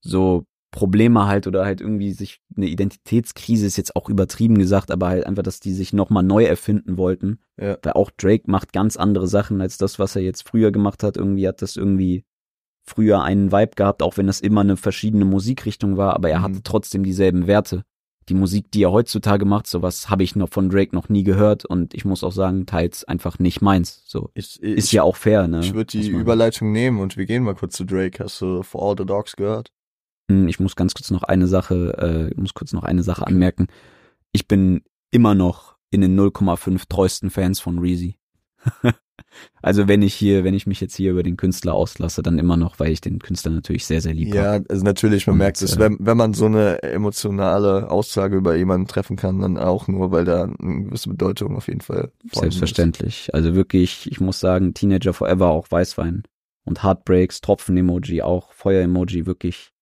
so Probleme halt oder halt irgendwie sich eine Identitätskrise ist jetzt auch übertrieben gesagt, aber halt einfach, dass die sich nochmal neu erfinden wollten. Ja. Weil auch Drake macht ganz andere Sachen als das, was er jetzt früher gemacht hat. Irgendwie hat das irgendwie früher einen Vibe gehabt, auch wenn das immer eine verschiedene Musikrichtung war, aber er Mhm. hatte trotzdem dieselben Werte. Die Musik, die er heutzutage macht, sowas habe ich noch von Drake noch nie gehört und ich muss auch sagen, teils einfach nicht meins. So Ich, ist ich, ja auch fair, ne? ich würde die Überleitung nehmen und wir gehen mal kurz zu Drake. Hast du For All the Dogs gehört? Hm, Ich muss ganz kurz noch eine Sache, äh, ich muss kurz noch eine Sache anmerken. Ich bin immer noch in den 0,5 treuesten Fans von Reezy. also wenn ich hier, wenn ich mich jetzt hier über den Künstler auslasse, dann immer noch, weil ich den Künstler natürlich sehr, sehr lieb Ja, also natürlich, man Und, merkt es, äh, wenn, wenn man so eine emotionale Aussage über jemanden treffen kann, dann auch nur, weil da eine gewisse Bedeutung auf jeden Fall Selbstverständlich. Also wirklich, ich muss sagen, Teenager Forever, auch Weißwein und Heartbreaks, Tropfen-Emoji, auch Feuer-Emoji, wirklich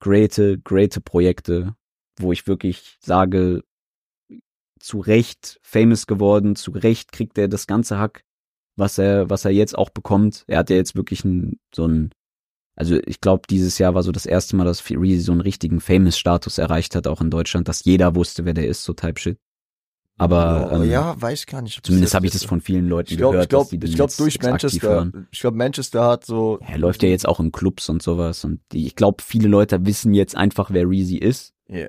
greate, greate Projekte, wo ich wirklich sage, zu Recht famous geworden, zu Recht kriegt er das ganze Hack, was er, was er jetzt auch bekommt. Er hat ja jetzt wirklich ein, so ein, also ich glaube, dieses Jahr war so das erste Mal, dass Reezy so einen richtigen Famous-Status erreicht hat, auch in Deutschland, dass jeder wusste, wer der ist, so Type Shit. Aber ja, ähm, ja, weiß gar nicht. ob Zumindest habe ich das von vielen Leuten Ich glaube, gehört, ich glaube, ich glaube durch Manchester. Ich glaube, Manchester hat so. Er läuft ja jetzt auch in Clubs und sowas und ich glaube, viele Leute wissen jetzt einfach, wer Reezy ist. Ja.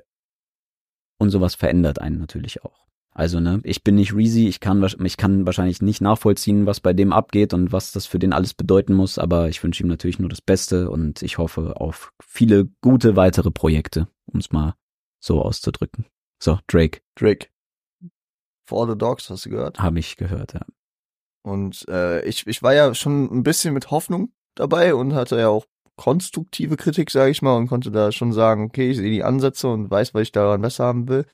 Und sowas verändert einen natürlich auch. Also, ne, ich bin nicht Reezy, ich kann, ich kann wahrscheinlich nicht nachvollziehen, was bei dem abgeht und was das für den alles bedeuten muss, aber ich wünsche ihm natürlich nur das Beste und ich hoffe auf viele gute weitere Projekte, um es mal so auszudrücken. So, Drake, Drake. For All the Dogs, hast du gehört? habe ich gehört, ja. Und äh, ich, ich war ja schon ein bisschen mit Hoffnung dabei und hatte ja auch konstruktive Kritik, sage ich mal, und konnte da schon sagen, okay, ich sehe die Ansätze und weiß, was ich daran besser haben will.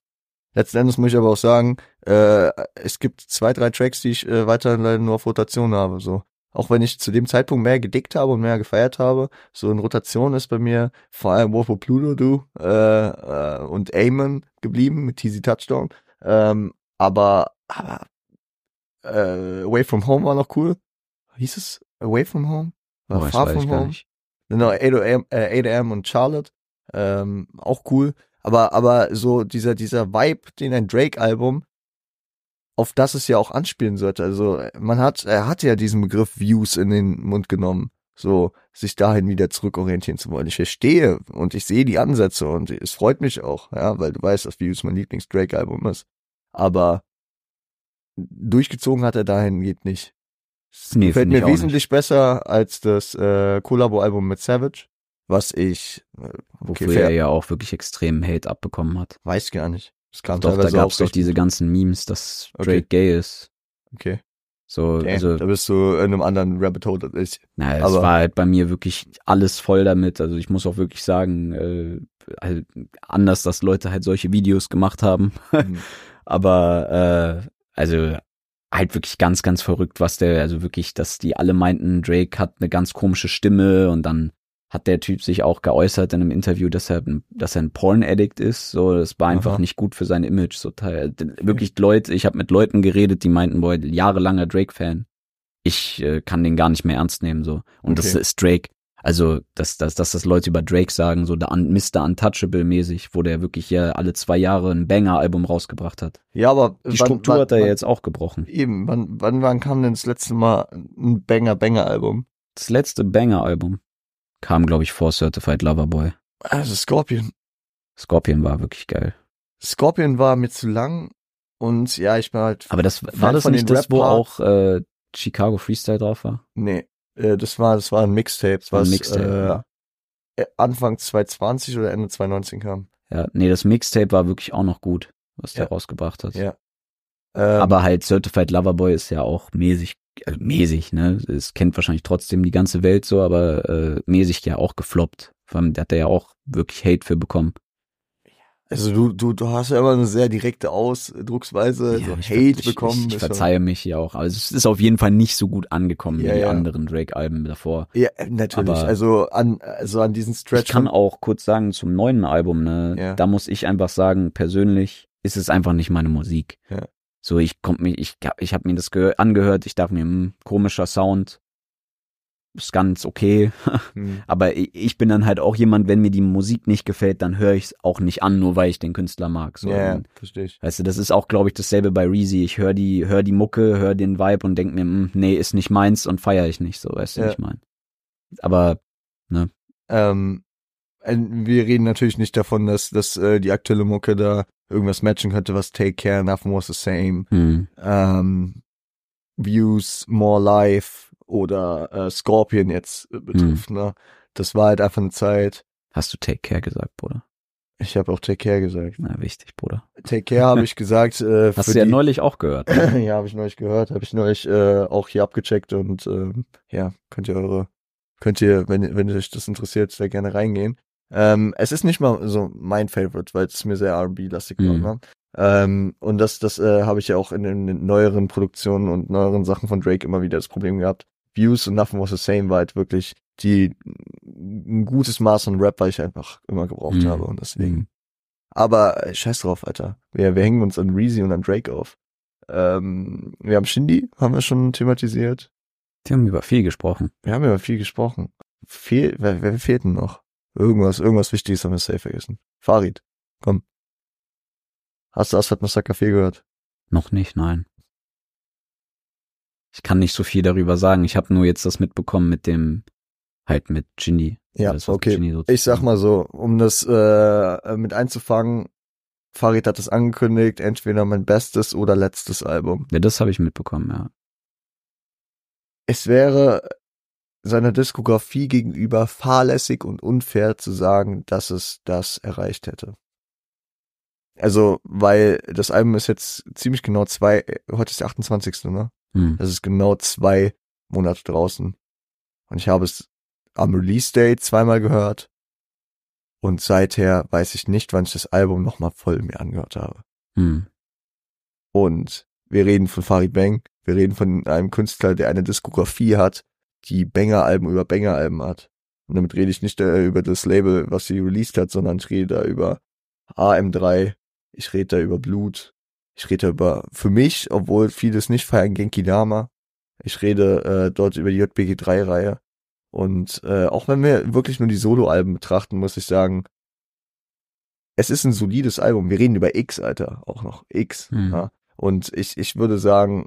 Letzten Endes muss ich aber auch sagen, äh, es gibt zwei, drei Tracks, die ich äh, weiterhin leider nur auf Rotation habe. So auch wenn ich zu dem Zeitpunkt mehr gedickt habe und mehr gefeiert habe. So in Rotation ist bei mir vor allem Wolfo Pluto Du äh, äh, und Amon geblieben mit Teasy Touchdown. Ähm, aber aber äh, Away from Home war noch cool. Hieß es Away from Home? War das Far from Home? Genau, 8 AM, äh, 8 AM und Charlotte. Ähm, auch cool. Aber, aber so dieser, dieser Vibe, den ein Drake-Album, auf das es ja auch anspielen sollte. Also man hat, er hat ja diesen Begriff Views in den Mund genommen. So, sich dahin wieder zurückorientieren zu wollen. Ich verstehe und ich sehe die Ansätze und es freut mich auch, ja, weil du weißt, dass Views mein Lieblings-Drake-Album ist. Aber durchgezogen hat er dahin geht nicht. Es Nee, ich mir wesentlich besser als das äh, Collabo-Album mit Savage, was ich äh, Wofür fair. er ja auch wirklich extrem Hate abbekommen hat. weiß gar nicht. Es kam Doch, da gab's auch doch diese ganzen Memes, dass Okay. Drake gay ist. Okay. So, Damn, also, da bist du in einem anderen Rabbit Hole als ich. naja, es war halt bei mir wirklich alles voll damit. Also ich muss auch wirklich sagen, äh, halt anders, dass Leute halt solche Videos gemacht haben. Hm. Aber äh, also halt wirklich ganz, ganz verrückt, was der, also wirklich, dass die alle meinten, Drake hat eine ganz komische Stimme und dann hat der Typ sich auch geäußert in einem Interview, dass er, dass er ein Porn-Addict ist. So, das war einfach Aha. nicht gut für sein Image. So wirklich Leute, ich habe mit Leuten geredet, die meinten, boah, jahrelanger Drake-Fan. Ich äh, kann den gar nicht mehr ernst nehmen. so Und das Okay. ist Drake. Also, dass, dass, dass das Leute über Drake sagen, so der Un Mr. Untouchable mäßig, wo der wirklich ja alle zwei Jahre ein Banger-Album rausgebracht hat. Ja, aber Die Struktur hat er jetzt auch gebrochen. Eben, wann, wann, wann kam denn das letzte Mal ein Banger-Banger-Album? Das letzte Banger-Album kam, glaube ich, vor Certified Lover Boy. Also Scorpion. Scorpion war wirklich geil. Scorpion war mir zu lang und ja, ich bin halt. Aber das war das nicht das, wo auch äh, Chicago Freestyle drauf war? Nee, äh, das war, das war ein Mixtape, war ein was Mixtape, äh, Anfang 2020 oder Ende 2019 kam. Ja, nee, das Mixtape war wirklich auch noch gut, was der Ja. rausgebracht hat. Ja. Ähm, Aber halt Certified Lover Boy ist ja auch mäßig, also mäßig, ne? Es kennt wahrscheinlich trotzdem die ganze Welt so, aber äh, mäßig ja auch gefloppt. Vor allem, der hat er ja auch wirklich Hate für bekommen. Also du, du, du hast ja immer eine sehr direkte Ausdrucksweise, so ich, Hate ich, bekommen. Ich, ich ja- verzeihe mich ja auch. Also es ist auf jeden Fall nicht so gut angekommen Ja, wie die ja. anderen Drake-Alben davor. Ja, äh, natürlich. Aber- also an, also an diesen Stretch. Ich kann auch kurz sagen zum neuen Album, ne, Ja. da muss ich einfach sagen, persönlich ist es einfach nicht meine Musik. Ja. So, ich komm mich, ich, hab- ich habe mir das gehör, angehört, ich dachte mir, hm, komischer Sound, ist ganz okay, Hm. aber ich, bin dann halt auch jemand, wenn mir die Musik nicht gefällt, dann höre ich es auch nicht an, nur weil ich den Künstler mag. So, Ja, Und, verstehe ich. Weißt du, das ist auch, glaube ich, dasselbe bei Reezy. Ich höre die, hör die Mucke, höre den Vibe und denk mir, hm, nee, ist nicht meins und feiere ich nicht, so, weißt du, Ja. wie ich mein. Aber Ähm, äh, wir reden natürlich nicht davon, dass, dass äh, die aktuelle Mucke da irgendwas matchen könnte, was Take Care, Nothing Was the Same, hm, ähm, Views, More Life oder äh, Scorpion jetzt äh, betrifft. Ne? Das war halt einfach eine Zeit. hast du Take Care gesagt, Bruder? Ich habe auch Take Care gesagt. Na, wichtig, Bruder. Take Care habe ich gesagt. Äh, Hast du ja die, neulich auch gehört. ja, habe ich neulich gehört, habe ich neulich äh, auch hier abgecheckt und ähm, ja, könnt ihr eure, könnt ihr, wenn, wenn euch das interessiert, sehr gerne reingehen. Ähm, es ist nicht mal so mein Favorite, weil es mir sehr R&B-lastig Mhm. war. Ne? Ähm, und das, das äh, habe ich ja auch in den neueren Produktionen und neueren Sachen von Drake immer wieder das Problem gehabt. Views und Nothing Was the Same war halt wirklich die ein gutes Maß an Rap, weil ich einfach immer gebraucht Mhm. habe und deswegen. Mhm. Aber äh, scheiß drauf, Alter. Wir, wir hängen uns an Reezy und an Drake auf. Ähm, wir haben Shindy, haben wir schon thematisiert. Die haben über viel gesprochen. Wir haben über viel gesprochen. Fehl, wer, wer fehlt denn noch? Irgendwas, irgendwas Wichtiges haben wir safe vergessen. Farid, komm. Hast du Asphalt Massaker 4 gehört? Noch nicht, nein. Ich kann nicht so viel darüber sagen. Ich habe nur jetzt das mitbekommen mit dem, halt mit Ginny. Ja, was mit okay. Ginny so Ich sag mal so, um das äh, mit einzufangen, Farid hat es angekündigt, entweder mein bestes oder letztes Album. Ja, das habe ich mitbekommen, ja. Es wäre seiner Diskografie gegenüber fahrlässig und unfair zu sagen, dass es das erreicht hätte. Also, weil das Album ist jetzt ziemlich genau zwei, heute ist der 28. ne? Hm. Das ist genau zwei Monate draußen. Und ich habe es am Release Date zweimal gehört. Und seither weiß ich nicht, wann ich das Album nochmal voll mir angehört habe. Hm. Und wir reden von Farid Bang. Wir reden von einem Künstler, der eine Diskografie hat, die Banger-Alben über Banger-Alben hat. Und damit rede ich nicht äh, über das Label, was sie released hat, sondern ich rede da über AM3, ich rede da über Blut, ich rede über, für mich, obwohl vieles nicht feiern, Genki Dama. Ich rede äh, dort über die JBG3-Reihe. Und äh, auch wenn wir wirklich nur die Solo-Alben betrachten, muss ich sagen, es ist ein solides Album. Wir reden über X, Alter, auch noch X. Mhm. Ja. Und ich, ich würde sagen,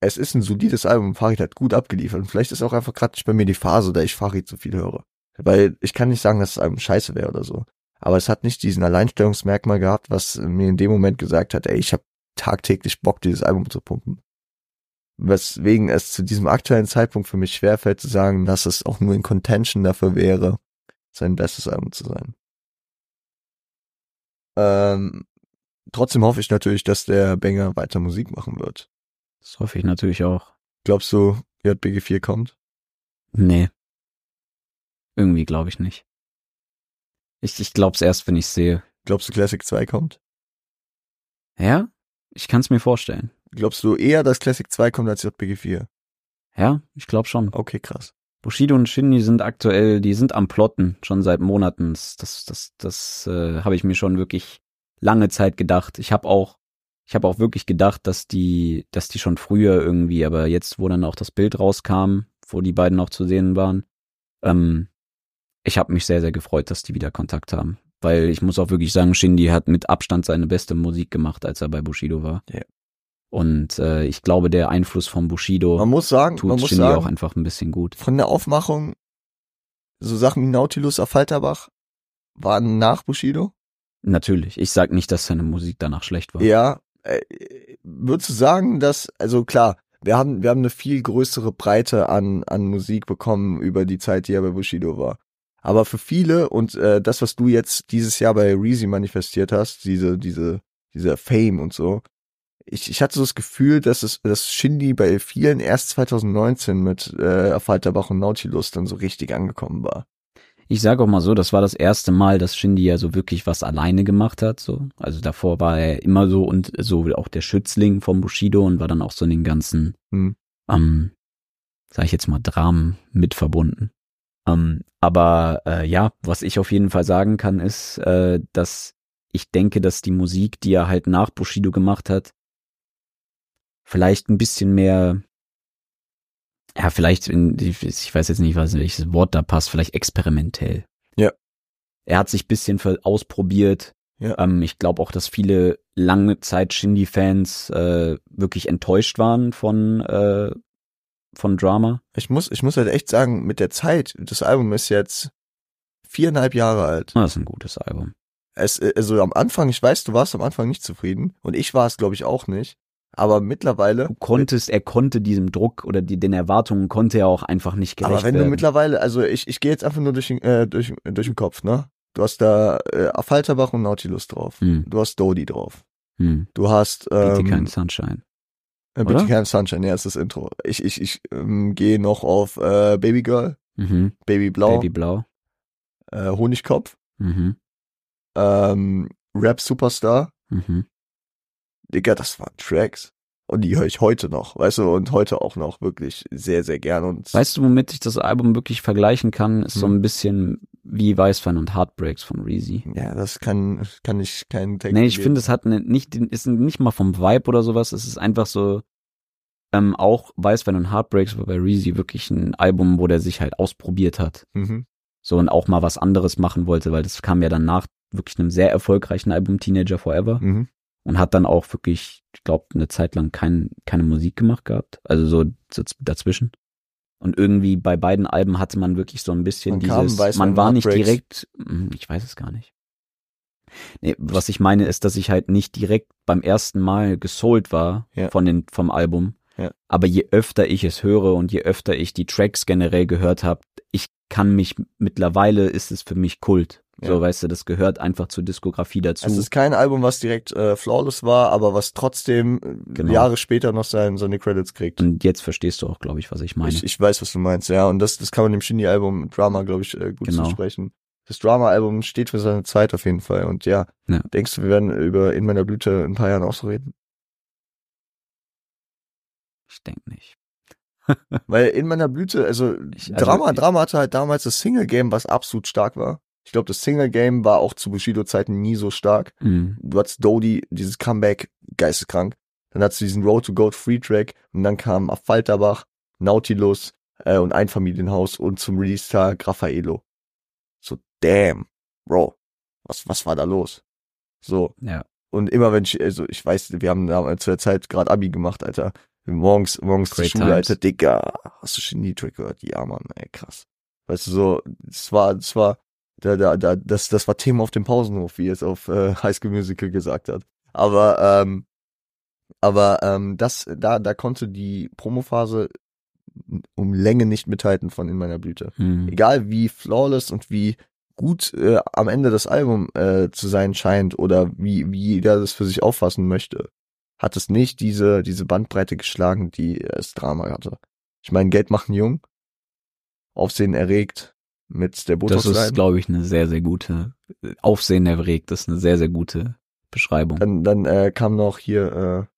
es ist ein solides Album. Farid hat gut abgeliefert. Und vielleicht ist auch einfach gerade nicht bei mir die Phase, da ich Farid zu viel höre. Weil ich kann nicht sagen, dass das Album scheiße wäre oder so. Aber es hat nicht diesen Alleinstellungsmerkmal gehabt, was mir in dem Moment gesagt hat, ey, ich habe tagtäglich Bock, dieses Album zu pumpen. Weswegen es zu diesem aktuellen Zeitpunkt für mich schwerfällt zu sagen, dass es auch nur in Contention dafür wäre, sein bestes Album zu sein. Ähm, trotzdem hoffe ich natürlich, dass der Banger weiter Musik machen wird. Das hoffe ich natürlich auch. Glaubst du, JBG4 kommt? Nee. Irgendwie glaube ich nicht. Ich, ich glaub's erst, wenn ich sehe. Glaubst du, Classic 2 kommt? Ja? Ich kann's mir vorstellen. Glaubst du eher, dass Classic 2 kommt als JBG4? Ja, ich glaube schon. Okay, krass. Bushido und Shindy sind aktuell, die sind am Plotten, schon seit Monaten. Das, das, das, das äh, habe ich mir schon wirklich lange Zeit gedacht. Ich habe auch, ich habe auch wirklich gedacht, dass die, dass die schon früher irgendwie, aber jetzt, wo dann auch das Bild rauskam, wo die beiden noch zu sehen waren, ähm, ich habe mich sehr, sehr gefreut, dass die wieder Kontakt haben. Weil ich muss auch wirklich sagen, Shindy hat mit Abstand seine beste Musik gemacht, als er bei Bushido war. Ja. Und äh, ich glaube, der Einfluss von Bushido Man muss sagen, man tut muss Shindy sagen, auch einfach ein bisschen gut. von der Aufmachung, so Sachen wie Nautilus auf Falterbach waren nach Bushido. Natürlich. Ich sag nicht, dass seine Musik danach schlecht war. Ja, äh, würdest du sagen, dass, also klar, wir haben, wir haben eine viel größere Breite an, an Musik bekommen über die Zeit, die er bei Bushido war. Aber für viele und äh, das, was du jetzt dieses Jahr bei Reezy manifestiert hast, diese, diese, dieser Fame und so, ich, ich hatte so das Gefühl, dass es, dass Shindy bei vielen erst 2019 mit äh, Falterbach und Nautilus dann so richtig angekommen war. Ich sage auch mal so, das war das erste Mal, dass Shindy ja so wirklich was alleine gemacht hat. So, also davor war er immer so und so auch der Schützling vom Bushido und war dann auch so in den ganzen, Hm. ähm, sag ich jetzt mal Dramen mit verbunden. Ähm, aber äh, ja, was ich auf jeden Fall sagen kann, ist, äh, dass ich denke, dass die Musik, die er halt nach Bushido gemacht hat, vielleicht ein bisschen mehr, ja, vielleicht, in, ich weiß jetzt nicht, was, welches Wort da passt, vielleicht experimentell. Ja. Er hat sich bisschen ausprobiert. Ja. Ähm, ich glaube auch, dass viele lange Zeit Shindy-Fans äh, wirklich enttäuscht waren von, äh, von Drama. Ich muss, ich muss halt echt sagen, mit der Zeit, das Album ist jetzt viereinhalb Jahre alt. Das ist ein gutes Album. Es, also am Anfang, ich weiß, du warst am Anfang nicht zufrieden und ich war es, glaube ich, auch nicht. Aber mittlerweile, Du konntest, er konnte diesem Druck oder die, den Erwartungen konnte er auch einfach nicht gerecht aber wenn werden. du mittlerweile, also ich, ich gehe jetzt einfach nur durch, den, äh, durch, durch den Kopf, ne? Du hast da äh, Falterbach und Nautilus drauf. hm, Du hast Dodi drauf. hm. Du hast ähm, and Sunshine. Äh, and Sunshine, ja, ist das Intro. Ich, ich, ich ähm, gehe noch auf äh, Baby Girl, Mhm. Baby Blau, Baby Blau. Äh, Honigkopf, Mhm. ähm, Rap Superstar. Mhm. Digga, das waren Tracks. Und die höre ich heute noch, weißt du, und heute auch noch wirklich sehr, sehr gern. Und Weißt du, womit ich das Album wirklich vergleichen kann? Ist so Hm. ein bisschen wie Weißwein und Heartbreaks von Reezy. ja, das kann, kann ich keinen Text Nee, ich finde, es hat ne, nicht, ist nicht mal vom Vibe oder sowas. Es ist einfach so, ähm, auch Weißwein und Heartbreaks war bei Reezy wirklich ein Album, wo der sich halt ausprobiert hat. Mhm. So und auch mal was anderes machen wollte, weil das kam ja dann nach wirklich einem sehr erfolgreichen Album Teenager Forever Mhm. Und hat dann auch wirklich, ich glaube, eine Zeit lang kein, keine Musik gemacht gehabt. Also so daz- dazwischen. Und irgendwie bei beiden Alben hatte man wirklich so ein bisschen Man kam dieses, Weißwein man war nicht direkt, hm, ich weiß es gar nicht. Nee, was ich meine ist, dass ich halt nicht direkt beim ersten Mal gesold war Ja. von den, vom Album. Ja. Aber je öfter ich es höre und je öfter ich die Tracks generell gehört habe, ich kann mich, mittlerweile ist es für mich Kult. So, weißt du, das gehört einfach zur Diskografie dazu. Es ist kein Album, was direkt äh, flawless war, aber was trotzdem äh, Genau. Jahre später noch sein, seine Credits kriegt. und jetzt verstehst du auch, glaube ich, was ich meine. Ich, ich weiß, was du meinst, ja. Und das, das kann man dem Shindy-Album Drama, glaube ich, äh, gut Genau. zusprechen. Das Drama-Album steht für seine Zeit auf jeden Fall. Und ja, Ja. denkst du, wir werden über In meiner Blüte in ein paar Jahren auch so reden? Ich denke nicht. Weil in meiner Blüte, also, Ich- also Drama, ich- Drama hatte halt damals das Single-Game, was absolut stark war. Ich glaube, das Single-Game war auch zu Bushido-Zeiten nie so stark. Mhm. Du hattest Dodie, dieses Comeback, geisteskrank. Dann hattest du diesen Road to Gold Free Track und dann kam Falterbach, Nautilus äh, und Einfamilienhaus und zum Release-Tag Raffaello. So, damn, Bro, was, was war da los? So, Ja. und immer wenn ich, also ich weiß, wir haben damals zu der Zeit gerade Abi gemacht, Alter. Morgens, morgens zur Great Schule, times. Alter, Digga, hast du Genie-Track gehört? Ja, Mann, ey, krass. Weißt du, so, es war, es war, da, da, da, das, das war Thema auf dem Pausenhof, wie es auf äh, High School Musical gesagt hat. Aber, ähm, aber ähm, das, da, da konnte die Promophase um Länge nicht mithalten von in meiner Blüte Mhm. egal wie flawless und wie gut äh, am Ende das Album äh, zu sein scheint oder wie, wie jeder das für sich auffassen möchte, hat es nicht diese, diese Bandbreite geschlagen, die es Drama hatte. Ich meine, Geld machen jung, Aufsehen erregt mit der Das ist, glaube ich, eine sehr, sehr gute, Aufsehen erregt, das ist eine sehr, sehr gute Beschreibung. Dann, dann äh, kam noch hier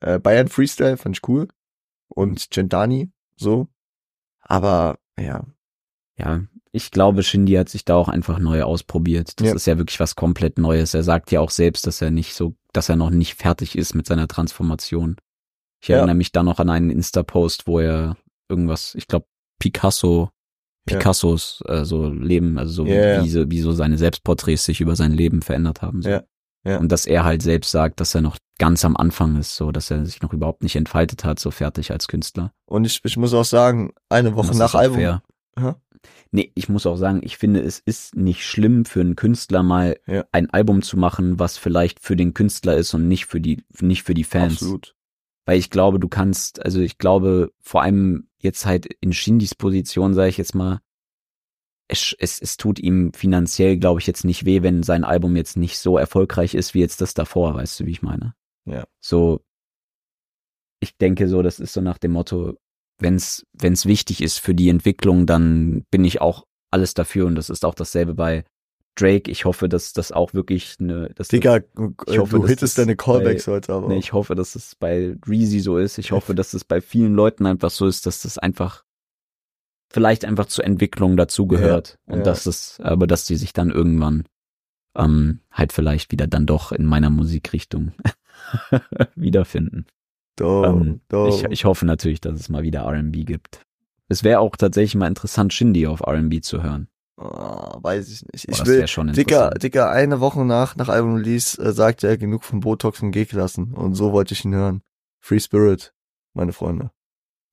äh, äh, Bayern Freestyle, fand ich cool. Und Gentani, so. Aber ja, Ja, ich glaube, Shindy hat sich da auch einfach neu ausprobiert. Das Ja. ist ja wirklich was komplett Neues. Er sagt ja auch selbst, dass er nicht so, dass er noch nicht fertig ist mit seiner Transformation. Ich Ja. erinnere mich da noch an einen Insta-Post, wo er irgendwas, ich glaube, Picasso, Ja. Picassos äh, so Leben, also so Ja, ja. wie, so, wie so seine Selbstporträts sich über sein Leben verändert haben. So. Ja, ja. Und dass er halt selbst sagt, dass er noch ganz am Anfang ist, so dass er sich noch überhaupt nicht entfaltet hat, so fertig als Künstler. und ich, ich muss auch sagen, eine Woche nach Album. fair. Aha. Nee, ich muss auch sagen, ich finde, es ist nicht schlimm für einen Künstler mal Ja. ein Album zu machen, was vielleicht für den Künstler ist und nicht für die, nicht für die Fans. Absolut. Weil ich glaube, du kannst, also ich glaube, vor allem jetzt halt in Shindys Position, sage ich jetzt mal, es, es, es tut ihm finanziell, glaube ich, jetzt nicht weh, wenn sein Album jetzt nicht so erfolgreich ist wie jetzt das davor, weißt du, wie ich meine? Ja. So, ich denke so, das ist so nach dem Motto, wenn's, wenn's wichtig ist für die Entwicklung, dann bin ich auch alles dafür und das ist auch dasselbe bei Drake. Ich hoffe, dass das auch wirklich eine, dass Digga, Ich ich hoffe, du hittest das deine Callbacks heute aber. Nee, ich hoffe, dass es bei Reezy so ist. Ich hoffe, dass es bei vielen Leuten einfach so ist, dass das einfach vielleicht einfach zur Entwicklung dazugehört. Ja, und ja. dass es, aber dass die sich dann irgendwann ähm, halt vielleicht wieder dann doch in meiner Musikrichtung wiederfinden. Doch, ähm, doch. ich, ich hoffe natürlich, dass es mal wieder R&B gibt. Es wäre auch tatsächlich mal interessant, Shindy auf R&B zu hören. Ah, weiß ich nicht. Ich das will, schon Dicker. Dicker, eine Woche nach, nach Album Release äh, sagte er genug von Botox und G-Klassen. Und so wollte ich ihn hören. Free Spirit, meine Freunde.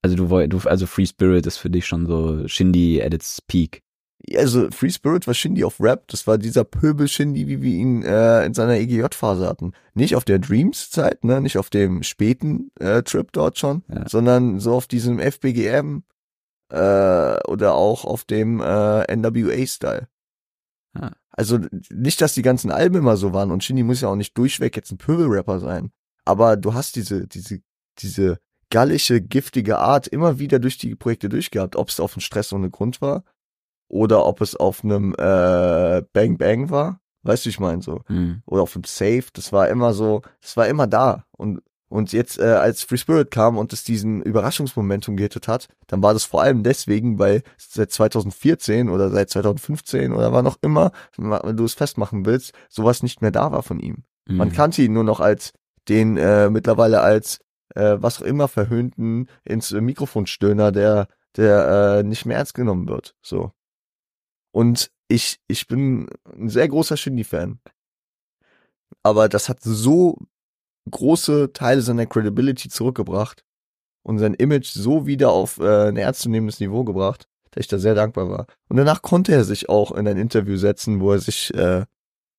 Also du, woll- du, also Free Spirit ist für dich schon so Shindy at its peak. Ja, Also Free Spirit war Shindy auf Rap. Das war dieser Pöbel-Shindy, wie wir ihn äh, in seiner EGJ-Phase hatten. Nicht auf der Dreams-Zeit, ne, nicht auf dem späten äh, Trip dort schon, Ja. sondern so auf diesem FBGM äh, oder auch auf dem äh, NWA-Style. Ja. Also nicht, dass die ganzen Alben immer so waren und Shindy muss ja auch nicht durchweg jetzt ein Pöbel-Rapper sein. Aber du hast diese, diese, diese gallische, giftige Art immer wieder durch die Projekte durchgehabt, ob es auf einen Stress ohne Grund war oder ob es auf einem äh, Bang Bang war. Weißt du, ich meine so. Hm. Oder auf einem Safe. Das war immer so, das war immer da. Und, und jetzt, äh, als Free Spirit kam und es diesen Überraschungsmomentum gehittet hat, dann war das vor allem deswegen, weil seit 2014 oder seit 2015 oder war noch immer, wenn du es festmachen willst, sowas nicht mehr da war von ihm. Man Hm. kannte ihn nur noch als den äh, mittlerweile als äh, was auch immer verhöhnten ins Mikrofonstöhner, der der äh, nicht mehr ernst genommen wird. So. Und ich ich bin ein sehr großer Shindy-Fan. Aber das hat so große Teile seiner Credibility zurückgebracht und sein Image so wieder auf äh, ein ernstzunehmendes Niveau gebracht, dass ich da sehr dankbar war. Und danach konnte er sich auch in ein Interview setzen, wo er sich äh,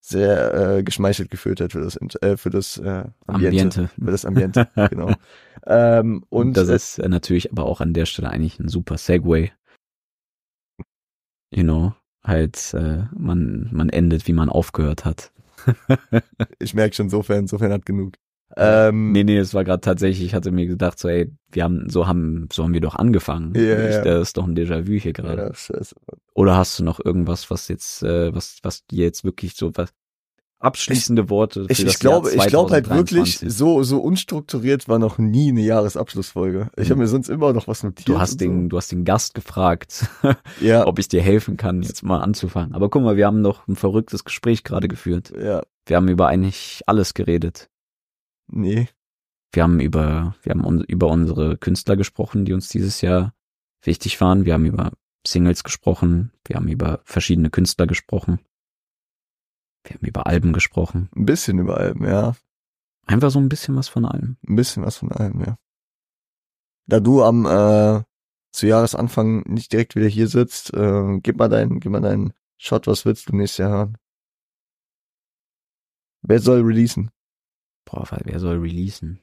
sehr äh, geschmeichelt gefühlt hat für das äh, für das äh, Ambiente, Ambiente. für das Ambiente, genau. Ähm, und Und das äh, ist natürlich aber auch an der Stelle eigentlich ein super Segway. You know, halt, äh, man, man endet, wie man aufgehört hat. ich merke schon, sofern, insofern hat genug. Ähm, Nee, nee, es war gerade tatsächlich, ich hatte mir gedacht, so, ey, wir haben, so haben, so haben wir doch angefangen. Ja, Ich. Das ist doch ein Déjà-vu hier gerade. ja. Oder hast du noch irgendwas, was jetzt, äh, was, was dir jetzt wirklich so was? abschließende Worte. Ich, ich glaube, ich glaube halt wirklich, 2023. so, so unstrukturiert war noch nie eine Jahresabschlussfolge. Ich Mhm. habe mir sonst immer noch was notiert. Du hast den, du hast den Gast gefragt, so. ja, ob ich dir helfen kann, jetzt mal anzufangen. Aber guck mal, wir haben noch ein verrücktes Gespräch gerade geführt. ja, Wir haben über eigentlich alles geredet. Nee, Wir haben über, wir haben un über unsere Künstler gesprochen, die uns dieses Jahr wichtig waren. Wir haben über Singles gesprochen. Wir haben über verschiedene Künstler gesprochen. Wir haben über Alben gesprochen. ein bisschen über allem, ja. Einfach so ein bisschen was von allem. Ein bisschen was von allem, ja. Da du am äh, zu Jahresanfang nicht direkt wieder hier sitzt, äh, gib mal deinen, gib mal deinen Shot, was willst du nächstes Jahr hören? Wer soll releasen? Boah, wer soll releasen?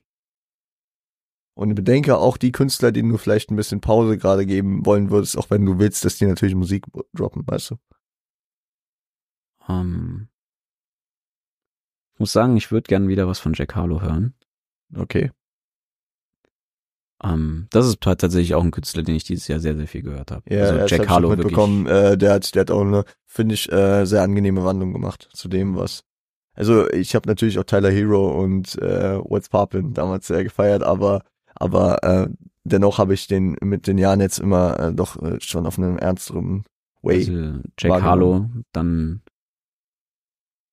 Und bedenke auch die Künstler, denen du vielleicht ein bisschen Pause gerade geben wollen würdest, auch wenn du willst, dass die natürlich Musik droppen, weißt du? Ähm, ich muss sagen, ich würde gern wieder was von Jack Harlow hören. Okay. Ähm, das ist tatsächlich auch ein Künstler, den ich dieses Jahr sehr, sehr viel gehört habe. Ja, also Jack Harlow auch wirklich. mitbekommen. Äh, der hat, der hat auch eine, finde ich, äh, sehr angenehme Wandlung gemacht zu dem, was. Also ich habe natürlich auch Tyler Hero und äh, What's Poppin' damals sehr gefeiert, aber aber äh, dennoch habe ich den mit den Jahren jetzt immer äh, doch äh, schon auf einem ernsteren Way. Also Jack. Harlow, dann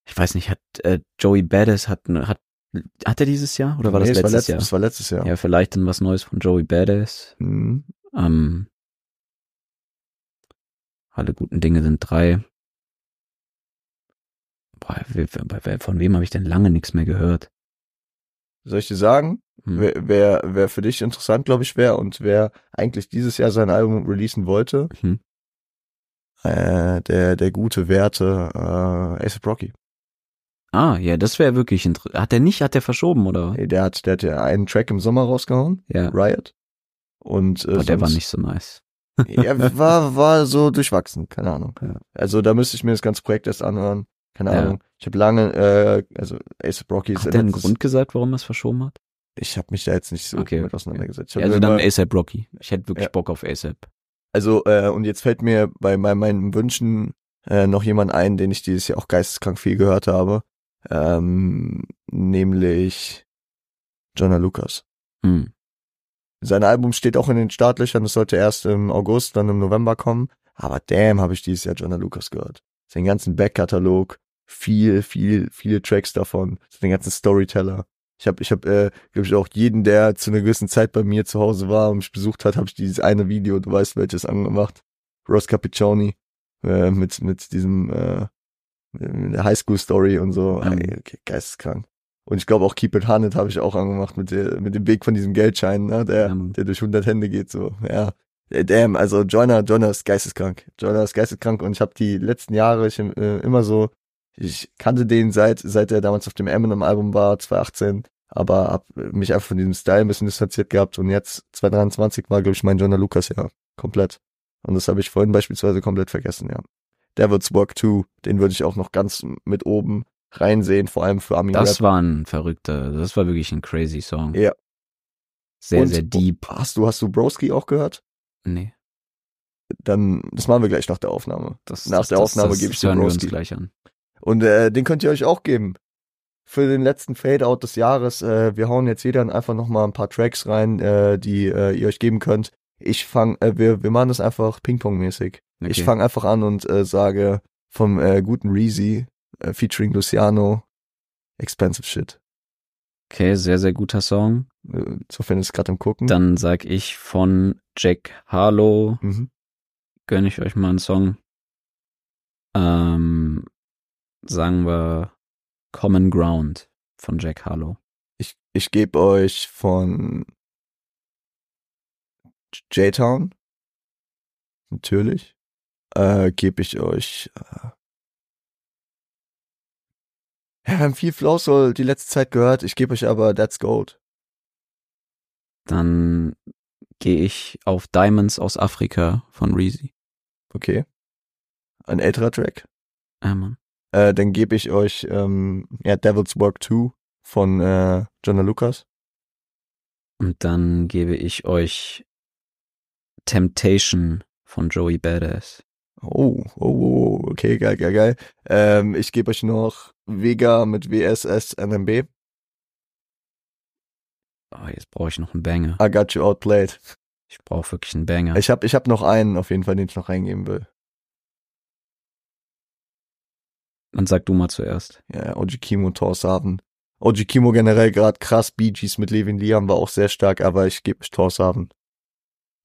ich weiß nicht, hat äh, Joey Badass hat hat hat er dieses Jahr oder war Nee, das es letztes letzt- Jahr? Das war letztes Jahr. Ja, vielleicht dann was Neues von Joey Badass. Mhm. Ähm, alle guten Dinge sind drei. Boah, wer- wer- wer- von wem habe ich denn lange nichts mehr gehört? Soll ich dir sagen, Hm. wer, wer, wer für dich interessant, glaube ich, wäre und wer eigentlich dieses Jahr sein Album releasen wollte, Hm. äh, der, der gute Werte äh, Ace Rocky. Ah, ja, das wäre wirklich interessant. Hat er nicht, hat er verschoben, oder? Der hat, der hat ja einen Track im Sommer rausgehauen, Ja. Riot. Und äh, Aber der war nicht so nice. Ja, war, war so durchwachsen, keine Ahnung. Ja. Also da müsste ich mir das ganze Projekt erst anhören. Keine Ja. Ahnung. Ich habe lange, äh, also Ace Rocky ist Hat der einen Grund gesagt, warum er es verschoben hat? Ich habe mich da jetzt nicht so Okay, mit auseinandergesetzt. Ja, also dann ASAP Rocky. Ich hätte wirklich Ja. Bock auf ASAP. Also, äh, und jetzt fällt mir bei, bei meinen Wünschen äh, noch jemand ein, den ich dieses Jahr auch geisteskrank viel gehört habe. Ähm, nämlich Jonah Lucas. Hm. Sein Album steht auch in den Startlöchern, das sollte erst im August, dann im November kommen. Aber damn, habe ich dieses Jahr Jonah Lucas gehört. Seinen ganzen Backkatalog, viel, viel, viele Tracks davon, den ganzen Storyteller. Ich habe, ich habe, äh, glaube ich, auch jeden, der zu einer gewissen Zeit bei mir zu Hause war und mich besucht hat, habe ich dieses eine Video, du weißt welches, angemacht. Ross Capiccioni äh, mit mit diesem äh, mit der Highschool Story und so. Mhm. Ey, okay, geisteskrank. Und ich glaube auch Keep It Hunted habe ich auch angemacht mit der mit dem Weg von diesem Geldschein, ne, der Ja, der durch 100 Hände geht so. Ja. Damn, also Joyner, Joyner ist geisteskrank. Joyner ist geisteskrank und ich habe die letzten Jahre ich, äh, immer so ich kannte den seit seit er damals auf dem Eminem Album war 2018, aber hab mich einfach von diesem Style ein bisschen distanziert gehabt und jetzt 2023 war glaube ich mein Joyner Lucas ja komplett. Und das habe ich vorhin beispielsweise komplett vergessen, ja. Devil's Work 2, den würde ich auch noch ganz mit oben reinsehen, vor allem für Army Das Rap. war ein verrückter, das war wirklich ein crazy Song. Ja. Sehr, Und- sehr deep. Hast du, hast du Broski auch gehört? Nee. Dann, das machen wir gleich nach der Aufnahme. Das, Nach das, der das, Aufnahme gebe ich dir hören wir uns Broski. gleich an. Und äh, den könnt ihr euch auch geben. Für den letzten Fade-Out des Jahres. Äh, wir hauen jetzt jeder einfach noch mal ein paar Tracks rein, äh, die äh, ihr euch geben könnt. Ich fang, äh, wir, wir machen das einfach Ping-Pong-mäßig. Okay. Ich fange einfach an und äh, sage vom äh, guten Reezy äh, featuring Luciano Expensive Shit. okay, sehr, sehr guter Song. Äh, Sofern ist gerade im Gucken. Dann sag ich von Jack Harlow, Mhm. gönne ich euch mal einen Song. Ähm, sagen wir Common Ground von Jack Harlow. Ich, ich gebe euch von J-Town. Natürlich. Äh, gebe ich euch. Äh, ja, wir haben viel Flow Soul die letzte Zeit gehört. Ich gebe euch aber That's Gold. Dann gehe ich auf Diamonds aus Afrika von Reezy. Okay. Ein älterer Track. Ja, Mann. Äh, dann gebe ich euch ähm, ja, Devil's Work 2 von äh, Jonah Lucas. Und dann gebe ich euch Temptation von Joey Badass. Oh, oh, oh, okay, geil, geil, geil. Ähm, ich gebe euch noch Vega mit WSS NMB. Oh, jetzt brauche ich noch einen Banger. I got you outplayed. Ich brauche wirklich einen Banger. Ich habe ich hab noch einen auf jeden Fall, den ich noch reingeben will. Dann sag du mal zuerst. Ja, OG Kimo, Torshaven. OG Kimo generell gerade krass. Bee Gees mit Levin Liam war auch sehr stark, aber ich gebe mich Torshaven.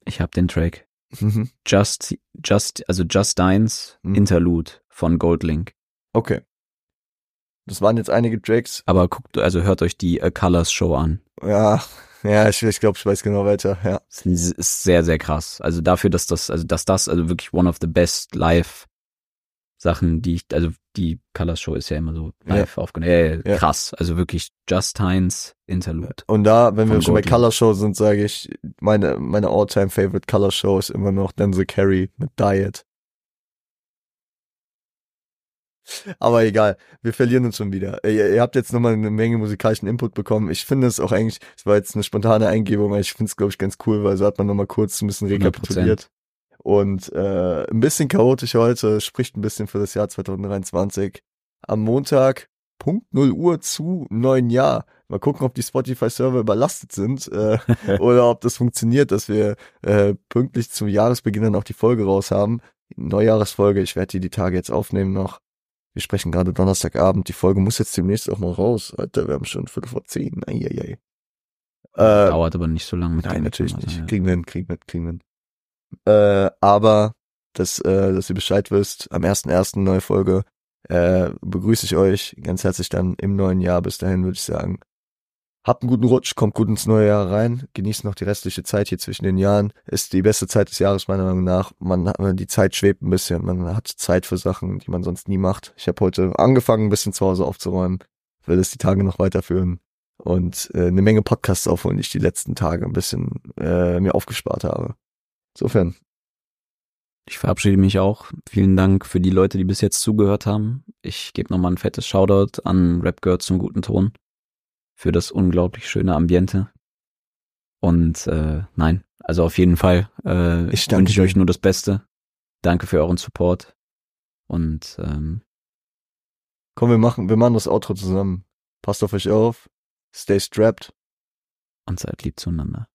Ich habe den Track. Mhm. Just, Just, also Just Dines Mhm. Interlude von Goldlink. Okay. Das waren jetzt einige Tracks. Aber guckt, also hört euch die A Colors Show an. Ja, ja, ich, ich glaube, ich weiß genau weiter. Ja. Das ist sehr, sehr krass. Also dafür, dass das, also dass das also wirklich one of the best live Sachen, die ich, also die Colors Show ist ja immer so live aufgenommen. Ja, ja, Ja. krass. Also wirklich Just Dines Interlude. Und da, wenn wir schon bei. Color Show sind, sage ich, meine, meine all-time favorite Color Show ist immer noch Denzel Carey mit Diet. Aber egal, wir verlieren uns schon wieder. Ihr, ihr habt jetzt nochmal eine Menge musikalischen Input bekommen. Ich finde es auch eigentlich, es war jetzt eine spontane Eingebung, aber ich finde es, glaube ich, ganz cool, weil so hat man nochmal kurz ein bisschen 100%. rekapituliert. Und äh, ein bisschen chaotisch heute, spricht ein bisschen für das Jahr 2023. Am Montag, Punkt 0 Uhr zu neuen Jahr. Mal gucken, ob die Spotify-Server überlastet sind äh, oder ob das funktioniert, dass wir äh, pünktlich zum Jahresbeginn dann auch die Folge raus haben. Neujahresfolge, ich werde die die Tage jetzt aufnehmen noch. Wir sprechen gerade Donnerstagabend, die Folge muss jetzt demnächst auch mal raus. Alter, wir haben schon Viertel vor zehn. Eieiei. Äh, Dauert aber nicht so lange mit Nein, natürlich also, nicht. ja. Kriegen wir hin, kriegen wir hin, kriegen wir hin. Äh, aber, dass, äh, dass ihr Bescheid wisst, am 1.1. neue Folge, äh, begrüße ich euch ganz herzlich dann im neuen Jahr. Bis dahin würde ich sagen, habt einen guten Rutsch, kommt gut ins neue Jahr rein, genießt noch die restliche Zeit hier zwischen den Jahren. Ist die beste Zeit des Jahres meiner Meinung nach. Man die Zeit schwebt ein bisschen, man hat Zeit für Sachen, die man sonst nie macht. Ich habe heute angefangen, ein bisschen zu Hause aufzuräumen, will es die Tage noch weiterführen und äh, eine Menge Podcasts aufholen, die ich die letzten Tage ein bisschen äh, mir aufgespart habe. Insofern, Ich verabschiede mich auch. Vielen Dank für die Leute, die bis jetzt zugehört haben. Ich gebe nochmal ein fettes Shoutout an Rap gehört zum guten Ton für das unglaublich schöne Ambiente. Und äh, nein, also auf jeden Fall äh, Ich wünsche ich euch nur das Beste. Danke für euren Support. Und ähm, komm, wir machen, wir machen das Outro zusammen. Passt auf euch auf, stay strapped. und seid lieb zueinander.